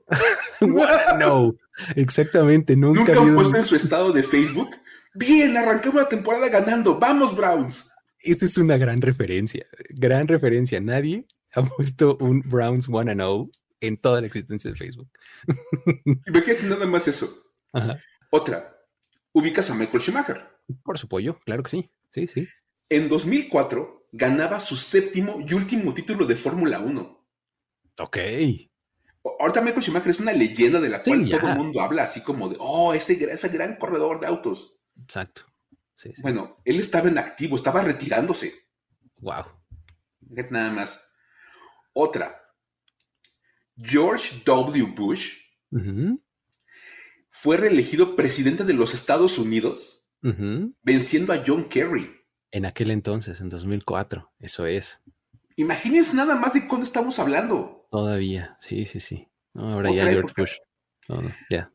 no, exactamente, nunca. Nunca han puesto en su estado de Facebook, Bien, arrancamos la temporada ganando, vamos, Browns. Esta es una gran referencia, gran referencia. Nadie ha puesto un Browns 1-0 en toda la existencia de Facebook. Imagínate nada más eso. Otra, ubicas a Michael Schumacher. Por su pollo, claro que sí. Sí, sí. En 2004 ganaba su séptimo y último título de Fórmula 1. Ok. Ahorita Michael Schumacher es una leyenda de la cual todo el mundo habla, así como de, oh, ese, ese gran corredor de autos. Exacto. Bueno, él estaba en activo, estaba retirándose. Wow. Nada más. Otra. George W. Bush fue reelegido presidente de los Estados Unidos, venciendo a John Kerry. En aquel entonces, en 2004, eso es. Imagínense nada más de cuándo estamos hablando. Todavía, sí, sí, sí. ahora ya George Bush. ya.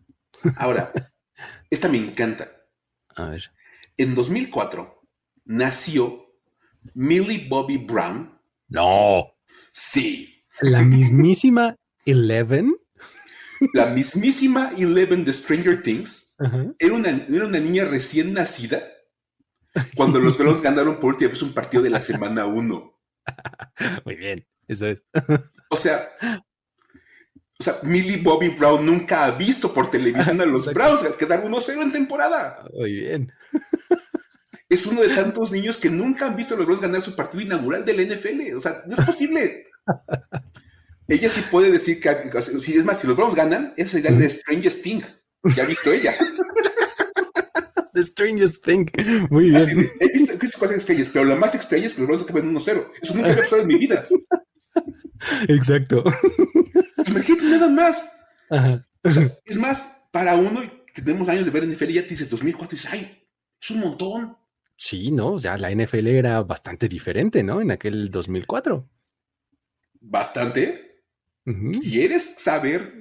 Ahora, esta me encanta. A ver. En 2004 nació Millie Bobby Brown. No. Sí. La mismísima Eleven. La mismísima Eleven de Stranger Things. era, una, era una niña recién nacida cuando los Browns ganaron por última vez un partido de la semana 1. Muy bien, eso es. O sea, o sea, Millie Bobby Brown nunca ha visto por televisión a los Browns quedar 1-0 en temporada. Muy bien. Es uno de tantos niños que nunca han visto a los Browns ganar su partido inaugural del NFL. O sea, no es posible. ella sí puede decir que, si es más, si los Browns ganan, ese sería el Strangest Thing. Ya ha visto ella. The Strangest Thing. Muy bien. he visto, con estrellas, pero la más estrella es que los Browns acaban 1-0. Eso nunca había pasado en mi vida. Exacto. Imagínate nada más. es más, para uno que tenemos años de ver NFL, ya te dices 2004 y dices, ay, es un montón. Sí, ¿no? O sea, la NFL era bastante diferente, ¿no? En aquel 2004. Bastante. ¿Quieres saber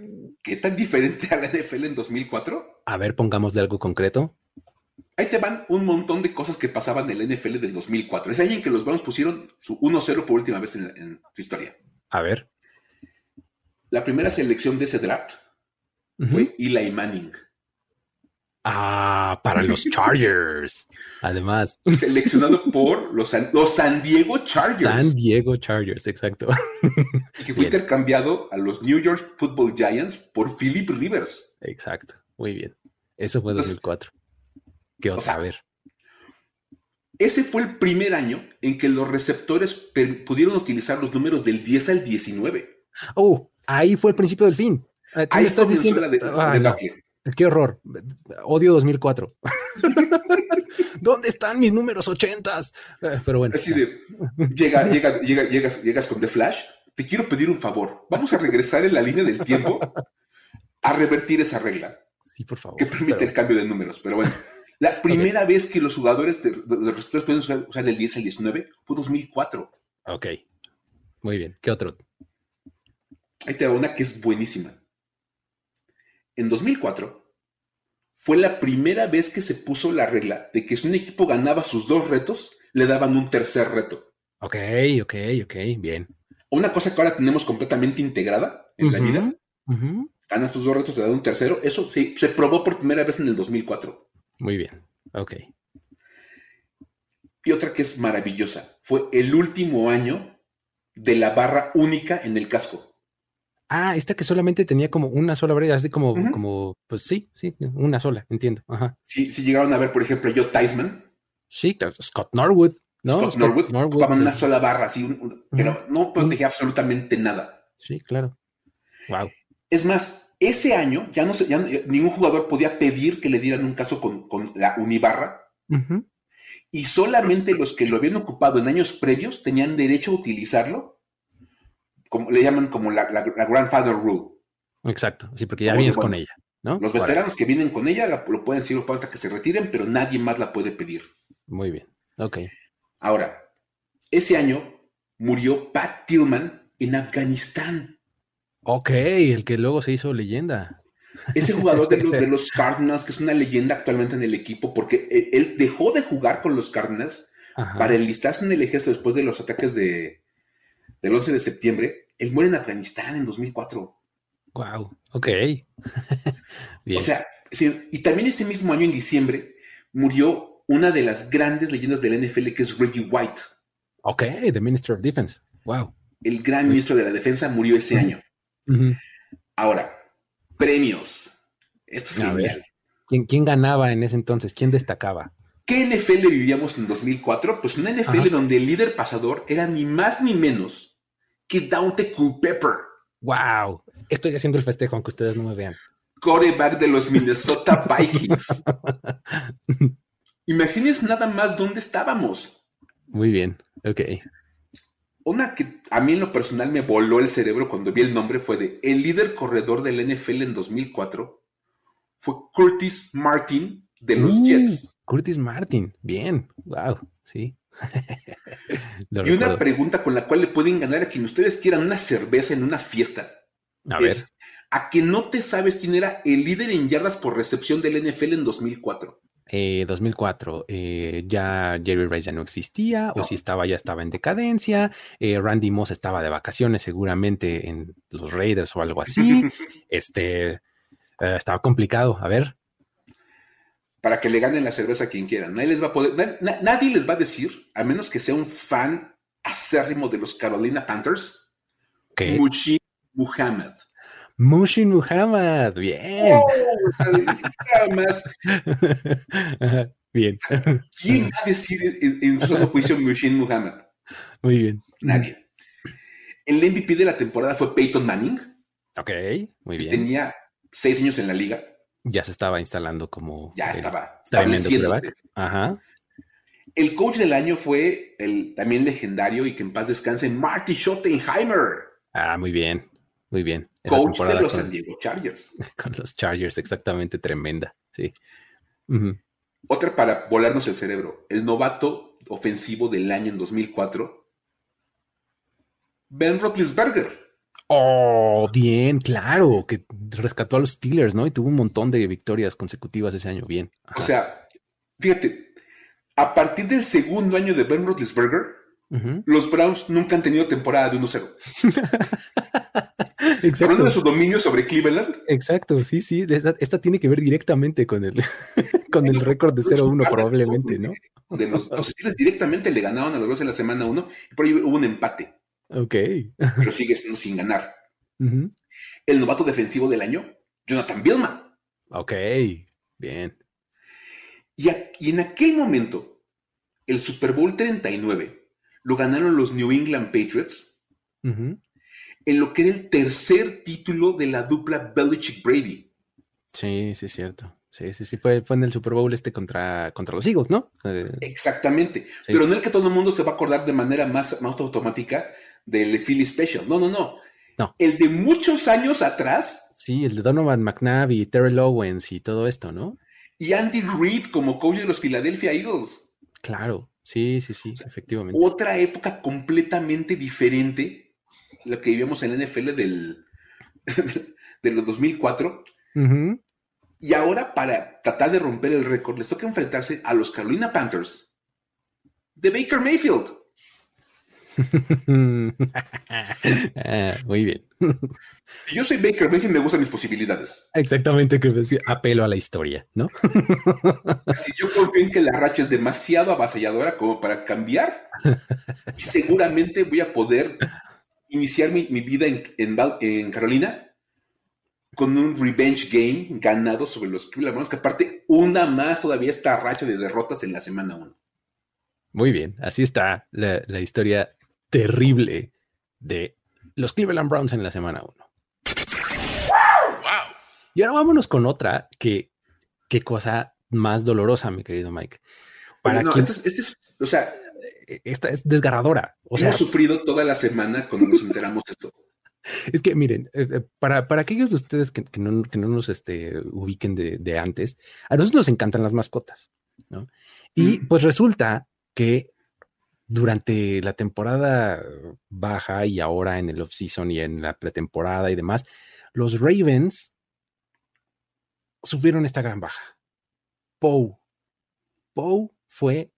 qué tan diferente a la NFL en 2004? A ver, pongámosle algo concreto. Ahí te van un montón de cosas que pasaban en la NFL del 2004. Ese año en que los Browns pusieron su 1-0 por última vez en, su historia. A ver. La primera selección de ese draft fue Eli Manning. Ah, para los Chargers. Además. Seleccionado por los San, los San, Diego Chargers. San Diego Chargers, exacto. Y que fue intercambiado a los New York Football Giants por Philip Rivers. Exacto. Muy bien. Eso fue 2004. ¿Qué vas a ver? Ese fue el primer año en que los receptores pudieron utilizar los números del 10 al 19. Oh, ahí fue el principio del fin. Ah, ahí estás diciendo. La de, Qué horror. Odio 2004. ¿Dónde están mis números ochentas? Eh, pero bueno. Así de, llega, llega, llegas, llegas con The Flash. Te quiero pedir un favor. Vamos a regresar en la línea del tiempo a revertir esa regla. Sí, por favor. Que permite el cambio de números. Pero bueno, la primera vez que los jugadores de, los receptores pueden usar, del 10 al 19 fue 2004. Ok. Muy bien. ¿Qué otro? Ahí te va una que es buenísima en 2004 fue la primera vez que se puso la regla de que si un equipo ganaba sus dos retos, le daban un tercer reto. Ok, ok, ok, bien. Una cosa que ahora tenemos completamente integrada en la vida. Ganas tus dos retos, te dan un tercero. Eso sí, se probó por primera vez en el 2004. Muy bien, ok. Y otra que es maravillosa, fue el último año de la barra única en el casco. Ah, esta que solamente tenía como una sola brida, así como, como, pues sí, sí, una sola, entiendo. Ajá. Sí, sí llegaron a ver, por ejemplo, yo Tyson. Sí, Scott Norwood, ¿no? Scott, Norwood, ocupaban una sola barra, así, pero no protegía absolutamente nada. Sí, claro. Wow. Es más, ese año ya no se, ya, ningún jugador podía pedir que le dieran un caso con, con la unibarra. Y solamente los que lo habían ocupado en años previos tenían derecho a utilizarlo como, le llaman como la, grandfather rule. Exacto, sí, porque ya vienes con ella, ¿no? Los veteranos que vienen con ella lo pueden decir hasta que se retiren, pero nadie más la puede pedir. Muy bien, ok. Ahora, ese año murió Pat Tillman en Afganistán. Ok, el que luego se hizo leyenda. Ese jugador de los, de los Cardinals, que es una leyenda actualmente en el equipo, porque él, dejó de jugar con los Cardinals para enlistarse en el ejército después de los ataques de, del 11 de septiembre, él muere en Afganistán en 2004. Wow, ok. O sea, y también ese mismo año, en diciembre, murió una de las grandes leyendas del NFL, que es Reggie White. Ok, the Minister of Defense. Wow. El gran ministro de la defensa murió ese año. Ahora, premios. Esto es genial. ¿Quién, ¿Quién ganaba en ese entonces? ¿Quién destacaba? ¿Qué NFL vivíamos en 2004? Pues una NFL donde el líder pasador era ni más ni menos que Dante Culpepper. Wow, estoy haciendo el festejo aunque ustedes no me vean. Coreback de los Minnesota Vikings. Imagínense nada más dónde estábamos. Muy bien, ok. Una que a mí en lo personal me voló el cerebro cuando vi el nombre fue de el líder corredor del NFL en 2004 fue Curtis Martin de los uh, Jets. Curtis Martin, bien, wow, sí. y una pregunta con la cual le pueden ganar a quien ustedes quieran una cerveza en una fiesta. A es, ¿A que no te sabes quién era el líder en yardas por recepción del NFL en 2004? 2004, eh, eh, ya Jerry Rice ya no existía, o si estaba, ya estaba en decadencia. Eh, Randy Moss estaba de vacaciones, seguramente en los Raiders o algo así. este estaba complicado. A ver, para que le ganen la cerveza a quien quieran. Nadie les va a poder, nadie les va a decir, a menos que sea un fan acérrimo de los Carolina Panthers. Mushin Muhammad. Mushin Muhammad, bien. Oh, bien. ¿Quién va a decir en, su juicio Mushin Muhammad? Muy bien. Nadie. El MVP de la temporada fue Peyton Manning. Ok, muy bien. Tenía seis años en la liga ya se estaba instalando como. Ya estaba. Tremendo Ajá. El coach del año fue el también legendario y que en paz descanse Marty Schottenheimer. Ah, muy bien, muy bien. coach de los San Diego Chargers. Con los Chargers, exactamente tremenda, sí. Otra para volarnos el cerebro. El novato ofensivo del año en 2004, Ben Roethlisberger. Oh, bien, claro, que rescató a los Steelers, ¿no? Y tuvo un montón de victorias consecutivas ese año, bien. O sea, fíjate, a partir del segundo año de Ben Roethlisberger, los Browns nunca han tenido temporada de 1-0. Exacto. Hablando de su dominio sobre Cleveland. Exacto, sí, sí. Esta, tiene que ver directamente con el, con el récord de 0-1, probablemente, ¿no? De los, Steelers directamente le ganaron a los Browns en la semana 1 y por ahí hubo un empate. Ok. pero sigue sin ganar. El novato defensivo del año, Jonathan Billman. Ok, bien. Y, en aquel momento, el Super Bowl 39 lo ganaron los New England Patriots en lo que era el tercer título de la dupla Belichick-Brady. Sí, sí, es cierto. Sí, sí, sí, fue, fue en el Super Bowl este contra, contra los Eagles, ¿no? Eh, Exactamente. Pero no el que todo el mundo se va a acordar de manera más, más automática del Philly Special. No, no, no. No. El de muchos años atrás. Sí, el de Donovan McNabb y Terrell Owens y todo esto, ¿no? Y Andy Reid como coach de los Philadelphia Eagles. Claro, sí, sí, sí, efectivamente. Otra época completamente diferente, lo que vivimos en la NFL del, de los 2004. Y ahora, para tratar de romper el récord, les toca enfrentarse a los Carolina Panthers de Baker Mayfield. Ah, muy bien. Si yo soy Baker Mayfield, me gustan mis posibilidades. Exactamente, que apelo a la historia, ¿no? Si yo confío en que la racha es demasiado avasalladora como para cambiar, y seguramente voy a poder iniciar mi, vida en, en, Carolina con un revenge game ganado sobre los Cleveland que aparte una más todavía esta racha de derrotas en la semana 1. Muy bien, así está la, la historia terrible de los Cleveland Browns en la semana 1. Y ahora vámonos con otra que, qué cosa más dolorosa, mi querido Mike. Para no, este es, este o sea, esta es desgarradora. O hemos sufrido toda la semana cuando nos enteramos de esto. Es que miren, eh, eh, para, para aquellos de ustedes que, no, nos este, ubiquen de, antes, a nosotros nos encantan las mascotas, ¿no? Y mm. pues resulta que durante la temporada baja y ahora en el off-season y en la pretemporada y demás, los Ravens sufrieron esta gran baja. Poe. Poe fue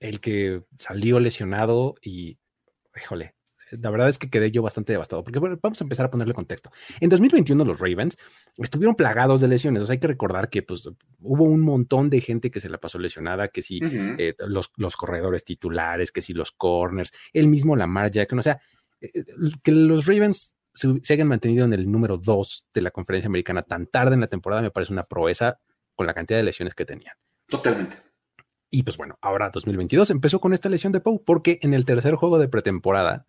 el que salió lesionado y, híjole, la verdad es que quedé yo bastante devastado, porque vamos a empezar a ponerle contexto. En 2021 los Ravens estuvieron plagados de lesiones, o sea, hay que recordar que pues, hubo un montón de gente que se la pasó lesionada, que si eh, los, corredores titulares, que si los corners, el mismo Lamar Jackson, o sea, eh, eh, que los Ravens se, se hayan mantenido en el número 2 de la conferencia americana tan tarde en la temporada me parece una proeza con la cantidad de lesiones que tenían. Totalmente. Y pues bueno, ahora 2022 empezó con esta lesión de Poe, porque en el tercer juego de pretemporada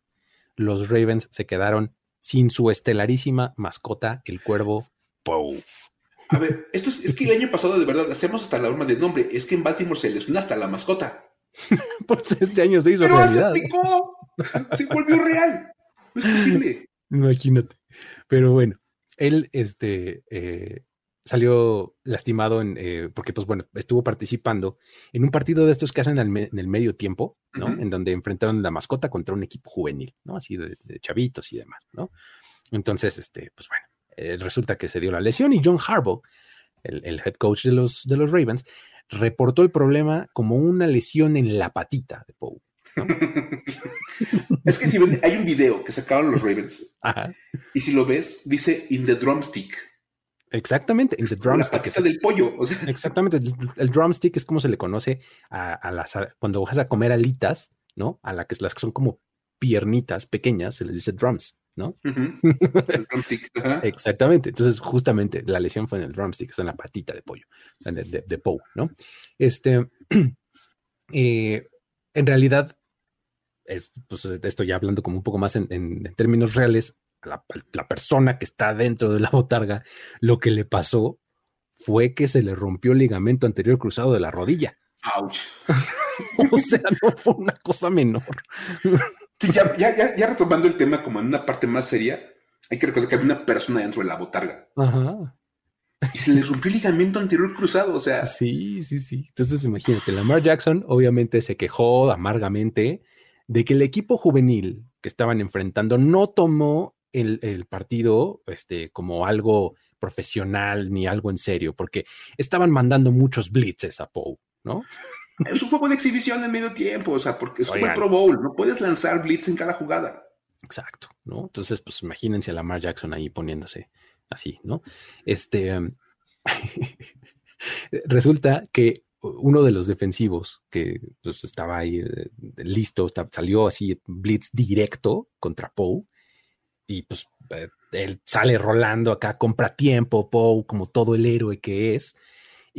los Ravens se quedaron sin su estelarísima mascota, el cuervo Poe. A ver, esto es, que el año pasado de verdad hacemos hasta la norma de nombre. Es que en Baltimore se lesionó hasta la mascota. pues este año se hizo Pero realidad. se picó. Se volvió real. No es posible. Imagínate. Pero bueno, él este, eh, salió lastimado en, eh, porque, pues bueno, estuvo participando en un partido de estos que hacen en el medio tiempo, ¿no? En donde enfrentaron la mascota contra un equipo juvenil, ¿no? Así de, chavitos y demás, ¿no? Entonces, este, pues bueno, eh, resulta que se dio la lesión y John Harbaugh, el, head coach de los, de los Ravens, reportó el problema como una lesión en la patita de Poe. es que si hay un video que sacaron los Ravens y si lo ves, dice in the drumstick. Exactamente, el drumstick. La del pollo. Exactamente, el, drumstick es como se le conoce a, las cuando vas a comer alitas, ¿no? A la que las que son como piernitas pequeñas, se les dice drums, ¿no? el drumstick. Exactamente. Entonces, justamente la lesión fue en el drumstick, es en la patita de pollo, de, de, ¿no? Este, eh, en realidad, es, pues, estoy ya hablando como un poco más en términos reales, la, persona que está dentro de la botarga, lo que le pasó fue que se le rompió el ligamento anterior cruzado de la rodilla. Ouch. o sea, no fue una cosa menor. Sí, ya, ya, ya, retomando el tema como en una parte más seria, hay que recordar que había una persona dentro de la botarga. Ajá. Y se le rompió el ligamento anterior cruzado, o sea. Sí, sí, sí. Entonces imagínate, Lamar Jackson obviamente se quejó amargamente de que el equipo juvenil que estaban enfrentando no tomó el, el partido este, como algo profesional ni algo en serio, porque estaban mandando muchos blitzes a Poe, ¿no? Es un juego de exhibición en medio tiempo, o sea, porque es como el Pro Bowl, no puedes lanzar blitz en cada jugada. Exacto, ¿no? Entonces, pues imagínense a Lamar Jackson ahí poniéndose así, ¿no? Este, resulta que uno de los defensivos que pues, estaba ahí eh, listo, salió así blitz directo contra Poe y pues eh, él sale rolando acá, compra tiempo, Poe, como todo el héroe que es,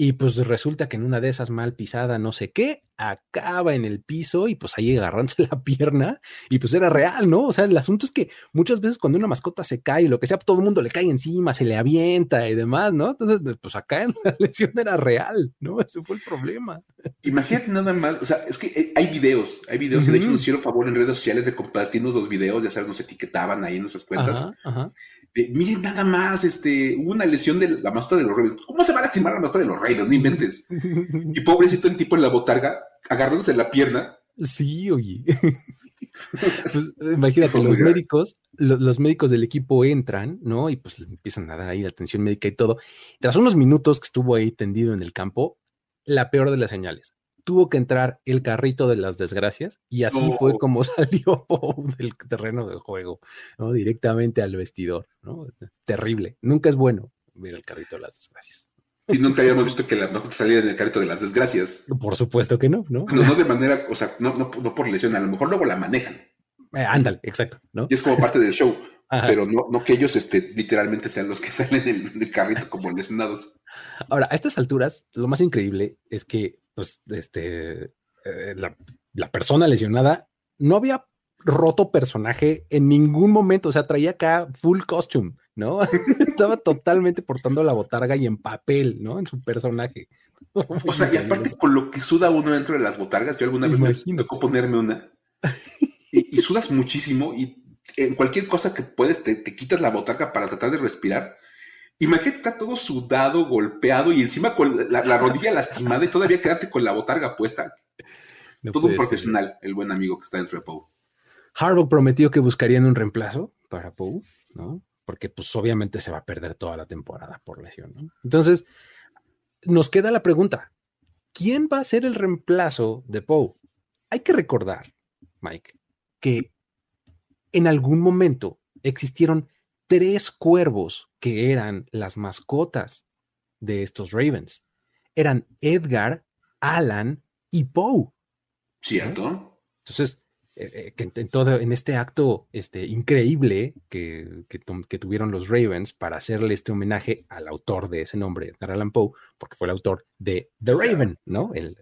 y pues resulta que en una de esas mal pisada, no sé qué, acaba en el piso y pues ahí agarrándose la pierna y pues era real, ¿no? O sea, el asunto es que muchas veces cuando una mascota se cae, lo que sea, todo el mundo le cae encima, se le avienta y demás, ¿no? Entonces, pues acá en la lesión era real, ¿no? Ese fue el problema. Imagínate nada más, o sea, es que eh, hay videos, hay videos, y de hecho nos hicieron favor en redes sociales de compartirnos los videos, ya sabes, nos etiquetaban ahí en nuestras cuentas. ajá miren nada más, este, hubo una lesión de la mascota de los Ravens. ¿Cómo se va a lastimar la mascota de los Ravens? No inventes. y pobrecito el tipo en la botarga, agarrándose la pierna. Sí, oye. Pues, imagínate, los médicos, los médicos del equipo entran, ¿no? Y pues empiezan a dar ahí la atención médica y todo. Tras unos minutos que estuvo ahí tendido en el campo, la peor de las señales tuvo que entrar el carrito de las desgracias y así fue como salió del terreno del juego, ¿no? Directamente al vestidor, ¿no? Terrible. Nunca es bueno ver el carrito de las desgracias. Y nunca habíamos visto que la mascota saliera del carrito de las desgracias. Por supuesto que no, ¿no? No, no de manera, o sea, no, no, por lesión, a lo mejor luego la manejan. Eh, ándale, exacto, ¿no? Y es como parte del show, pero no, no que ellos este, literalmente sean los que salen del, carrito como lesionados. Ahora, a estas alturas, lo más increíble es que pues, este, eh, la, persona lesionada no había roto personaje en ningún momento, o sea, traía acá full costume, ¿no? Estaba totalmente portando la botarga y en papel, ¿no? En su personaje. o sea, y aparte con lo que suda uno dentro de las botargas, yo alguna vez me tocó ponerme una y, sudas muchísimo y en cualquier cosa que puedes te, te quitas la botarga para tratar de respirar Imagínate, está todo sudado, golpeado y encima con la, rodilla lastimada y todavía quedarte con la botarga puesta. todo un profesional, el buen amigo que está dentro de Poe. Harbaugh prometió que buscarían un reemplazo para Poe, ¿no? Porque pues obviamente se va a perder toda la temporada por lesión, ¿no? Entonces, nos queda la pregunta, ¿quién va a ser el reemplazo de Poe? Hay que recordar, Mike, que en algún momento existieron tres cuervos que eran las mascotas de estos Ravens. Eran Edgar, Alan y Poe. Cierto. Entonces, eh, eh, en, todo, en este acto este, increíble que, tuvieron los Ravens para hacerle este homenaje al autor de ese nombre, Edgar Allan Poe, porque fue el autor de The Raven, ¿no? El,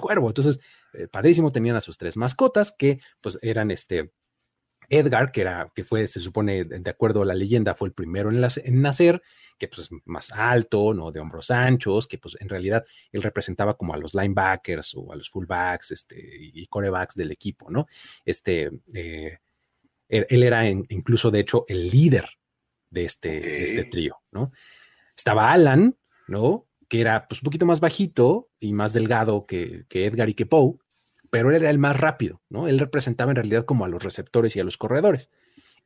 cuervo. Entonces, eh, padrísimo, tenían a sus tres mascotas que pues eran este, Edgar, que era, que fue, se supone, de acuerdo a la leyenda, fue el primero en, nacer, que pues es más alto, ¿no? De hombros anchos, que pues en realidad él representaba como a los linebackers o a los fullbacks, este, y corebacks del equipo, ¿no? Este, eh, él, era incluso, de hecho, el líder de este, este trío, ¿no? Estaba Alan, ¿no? Que era pues un poquito más bajito y más delgado que, que Edgar y que Poe, pero él era el más rápido, ¿no? Él representaba en realidad como a los receptores y a los corredores.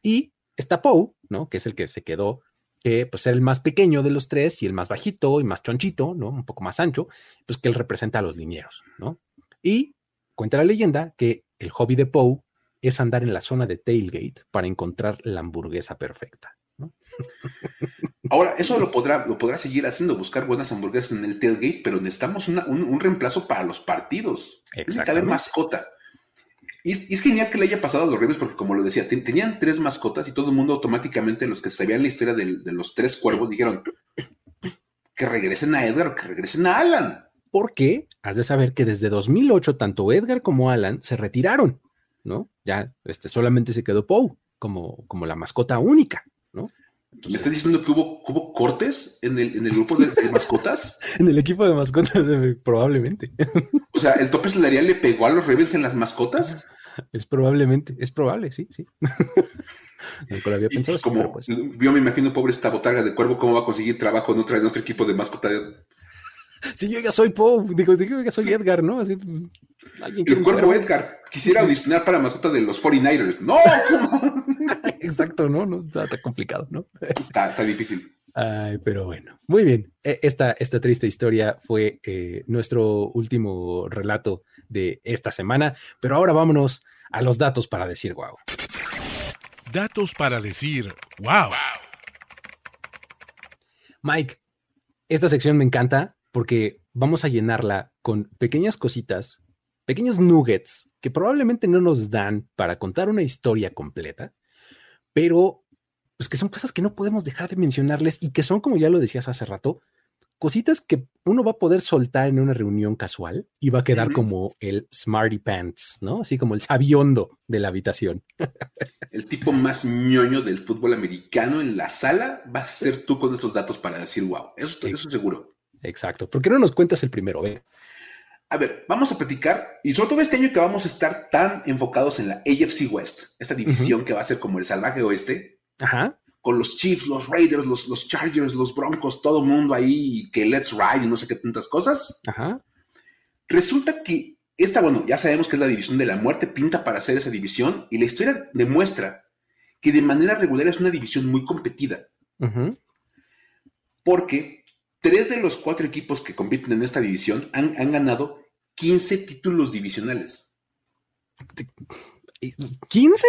Y está Poe, ¿no? Que es el que se quedó, que pues era el más pequeño de los tres y el más bajito y más chonchito, ¿no? Un poco más ancho, pues que él representa a los linieros, ¿no? Y cuenta la leyenda que el hobby de Poe es andar en la zona de tailgate para encontrar la hamburguesa perfecta. Ahora, eso lo podrá, lo podrá seguir haciendo, buscar buenas hamburguesas en el tailgate, pero necesitamos un, reemplazo para los partidos. Tiene mascota. Y es, genial que le haya pasado a los Ravens porque, como lo decía, tenían tres mascotas y todo el mundo automáticamente, los que sabían la historia de, los tres cuervos, dijeron que regresen a Edgar, que regresen a Alan. Porque has de saber que desde 2008 tanto Edgar como Alan se retiraron, ¿no? Ya este, solamente se quedó Poe como, como la mascota única, ¿no? ¿Me estás diciendo que hubo, hubo cortes en el, en el grupo de, de mascotas? en el equipo de mascotas, probablemente. o sea, ¿el tope salarial le pegó a los Rebels en las mascotas? Es probablemente, es probable, sí, sí. Nunca lo había pensado. como, pues. Yo me imagino, pobre esta botarga de cuervo, cómo va a conseguir trabajo en, en otro equipo de mascota. Si yo ya soy Poe, digo, yo ya soy Edgar, ¿no? Así, el cuervo Edgar quisiera audicionar para mascota de los 49ers. ¡No! Exacto, ¿no? no está, complicado, ¿no? Está, está, difícil. Ay, pero bueno, muy bien. E, esta, esta triste historia fue eh, nuestro último relato de esta semana, pero ahora vámonos a los datos para decir wow. Datos para decir wow. Mike, esta sección me encanta porque vamos a llenarla con pequeñas cositas, pequeños nuggets que probablemente no nos dan para contar una historia completa, pero pues que son cosas que no podemos dejar de mencionarles y que son, como ya lo decías hace rato, cositas que uno va a poder soltar en una reunión casual y va a quedar como el smarty pants, ¿no? Así como el sabiondo de la habitación. El tipo más ñoño del fútbol americano en la sala va a ser tú con estos datos para decir wow. Eso, eso seguro. Exacto. ¿Por qué no nos cuentas el primero? A ver, vamos a platicar, y sobre todo este año que vamos a estar tan enfocados en la AFC West, esta división que va a ser como el salvaje oeste. Ajá con los Chiefs, los Raiders, los, los Chargers, los Broncos, todo el mundo ahí, que let's ride y no sé qué tantas cosas. Ajá. Resulta que esta, bueno, ya sabemos que es la división de la muerte, pinta para hacer esa división, y la historia demuestra que de manera regular es una división muy competida. Porque tres de los cuatro equipos que compiten en esta división han, han ganado 15 títulos divisionales. ¿15?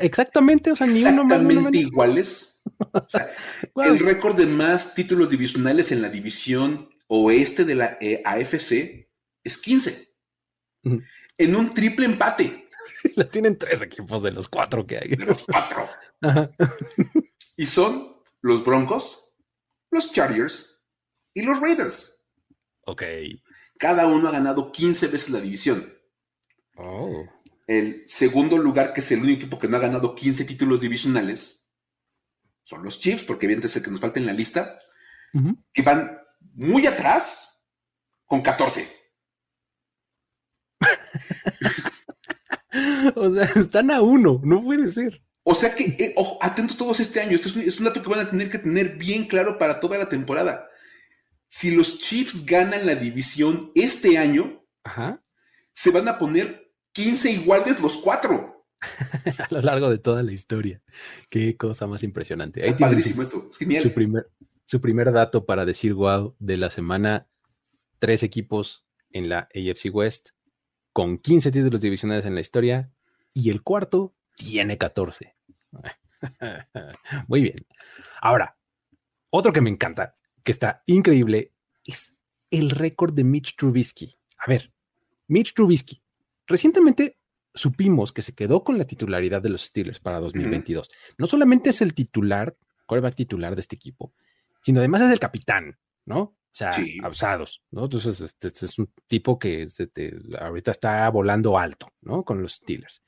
Exactamente, o sea, ni Exactamente iguales. El récord de más títulos divisionales en la división oeste de la eh, AFC es 15. En un triple empate. La tienen tres equipos de los cuatro que hay. De los cuatro. Y son los Broncos, los Chargers y los Raiders. Ok. Cada uno ha ganado 15 veces la división. Oh. El segundo lugar, que es el único equipo que no ha ganado 15 títulos divisionales, son los Chiefs, porque evidentemente es el que nos falta en la lista, que van muy atrás con 14. o sea, están a uno, no puede ser. O sea que, eh, atentos todos este año, esto es un, es un, dato que van a tener que tener bien claro para toda la temporada. Si los Chiefs ganan la división este año, se van a poner 15 iguales los cuatro. a lo largo de toda la historia. Qué cosa más impresionante. Ahí padrísimo esto. Es genial. Su primer, su primer dato para decir wow de la semana: tres equipos en la AFC West con 15 títulos divisionales en la historia y el cuarto tiene 14. Muy bien. Ahora, otro que me encanta, que está increíble, es el récord de Mitch Trubisky. A ver, Mitch Trubisky, Recientemente supimos que se quedó con la titularidad de los Steelers para 2022. No solamente es el titular, quarterback titular de este equipo, sino además es el capitán, ¿no? O sea, abusados, ¿no? Entonces, este, este, es un tipo que este, ahorita está volando alto, ¿no? Con los Steelers.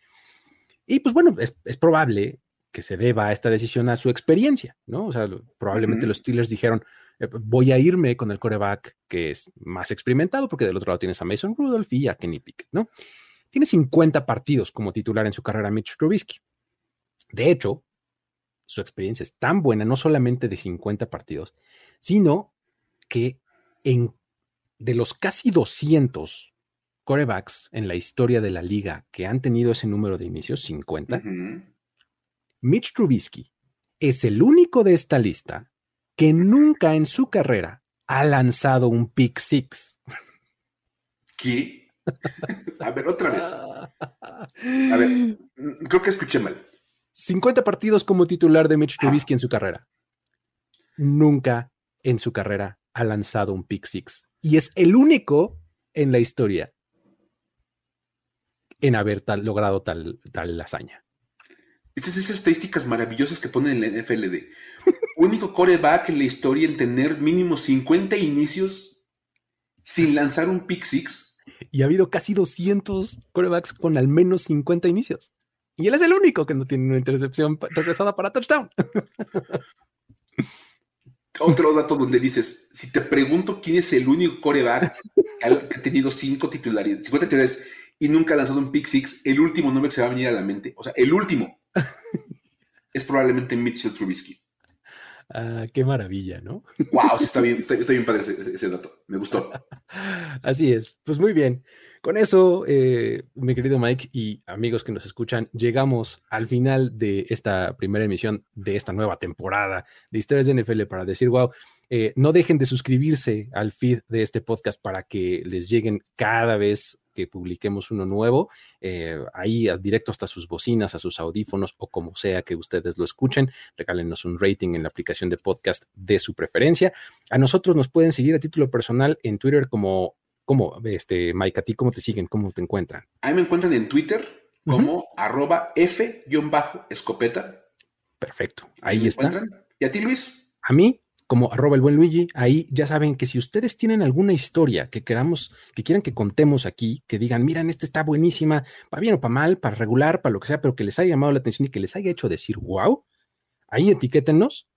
Y pues bueno, es, probable que se deba a esta decisión a su experiencia, ¿no? O sea, probablemente los Steelers dijeron, voy a irme con el coreback que es más experimentado, porque del otro lado tienes a Mason Rudolph y a Kenny Pickett, ¿no? Tiene 50 partidos como titular en su carrera Mitch Trubisky. De hecho, su experiencia es tan buena, no solamente de 50 partidos, sino que en, de los casi 200 corebacks en la historia de la liga que han tenido ese número de inicios, 50, Mitch Trubisky es el único de esta lista que nunca en su carrera ha lanzado un pick six. ¿Qué? A ver, otra vez. A ver, mm, creo que escuché mal. 50 partidos como titular de Mitch Trubisky en su carrera. Nunca en su carrera ha lanzado un pick six. Y es el único en la historia en haber logrado tal, tal hazaña. Estas esas estadísticas maravillosas que ponen en la NFLD. Único coreback en la historia en tener mínimo 50 inicios sin lanzar un pick six y ha habido casi 200 corebacks con al menos 50 inicios. Y él es el único que no tiene una intercepción regresada para touchdown. Otro dato donde dices, si te pregunto quién es el único coreback que ha tenido cinco titularidades, 50 titularidades y nunca ha lanzado un pick six, el último nombre que se va a venir a la mente, o sea, el último, es probablemente Mitchell Trubisky. Ah, qué maravilla, ¿no? Wow, sí está bien, está, bien padre ese, dato. Me gustó. Así es. Pues muy bien. Con eso, eh, mi querido Mike y amigos que nos escuchan, llegamos al final de esta primera emisión de esta nueva temporada de Historias de NFL para decir, wow, eh, no dejen de suscribirse al feed de este podcast para que les lleguen cada vez que publiquemos uno nuevo, eh, ahí directo hasta sus bocinas, a sus audífonos o como sea que ustedes lo escuchen. Regálenos un rating en la aplicación de podcast de su preferencia. A nosotros nos pueden seguir a título personal en Twitter como, como este, Mike, a ti cómo te siguen, cómo te encuentran. Ahí me encuentran en Twitter como arroba F-escopeta. Perfecto, ahí, está. ¿Y a ti, Luis? A mí, como arroba el buen Luigi, ahí ya saben que si ustedes tienen alguna historia que queramos, que quieran que contemos aquí, que digan, miren, esta está buenísima, para bien o para mal, para regular, para lo que sea, pero que les haya llamado la atención y que les haya hecho decir, wow, ahí etiquétenos,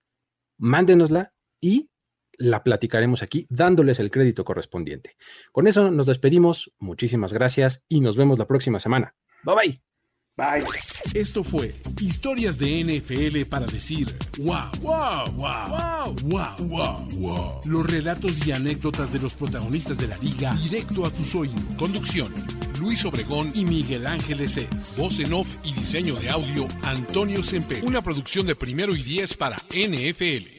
mándenosla y la platicaremos aquí dándoles el crédito correspondiente. Con eso nos despedimos, muchísimas gracias y nos vemos la próxima semana. Bye bye. Bye. Esto fue Historias de NFL para decir wow, wow, wow, wow, wow, wow, Los relatos y anécdotas de los protagonistas de la liga directo a tus oídos. Conducción: Luis Obregón y Miguel Ángeles Es. Voz en off y diseño de audio: Antonio Sempe. Una producción de primero y diez para NFL.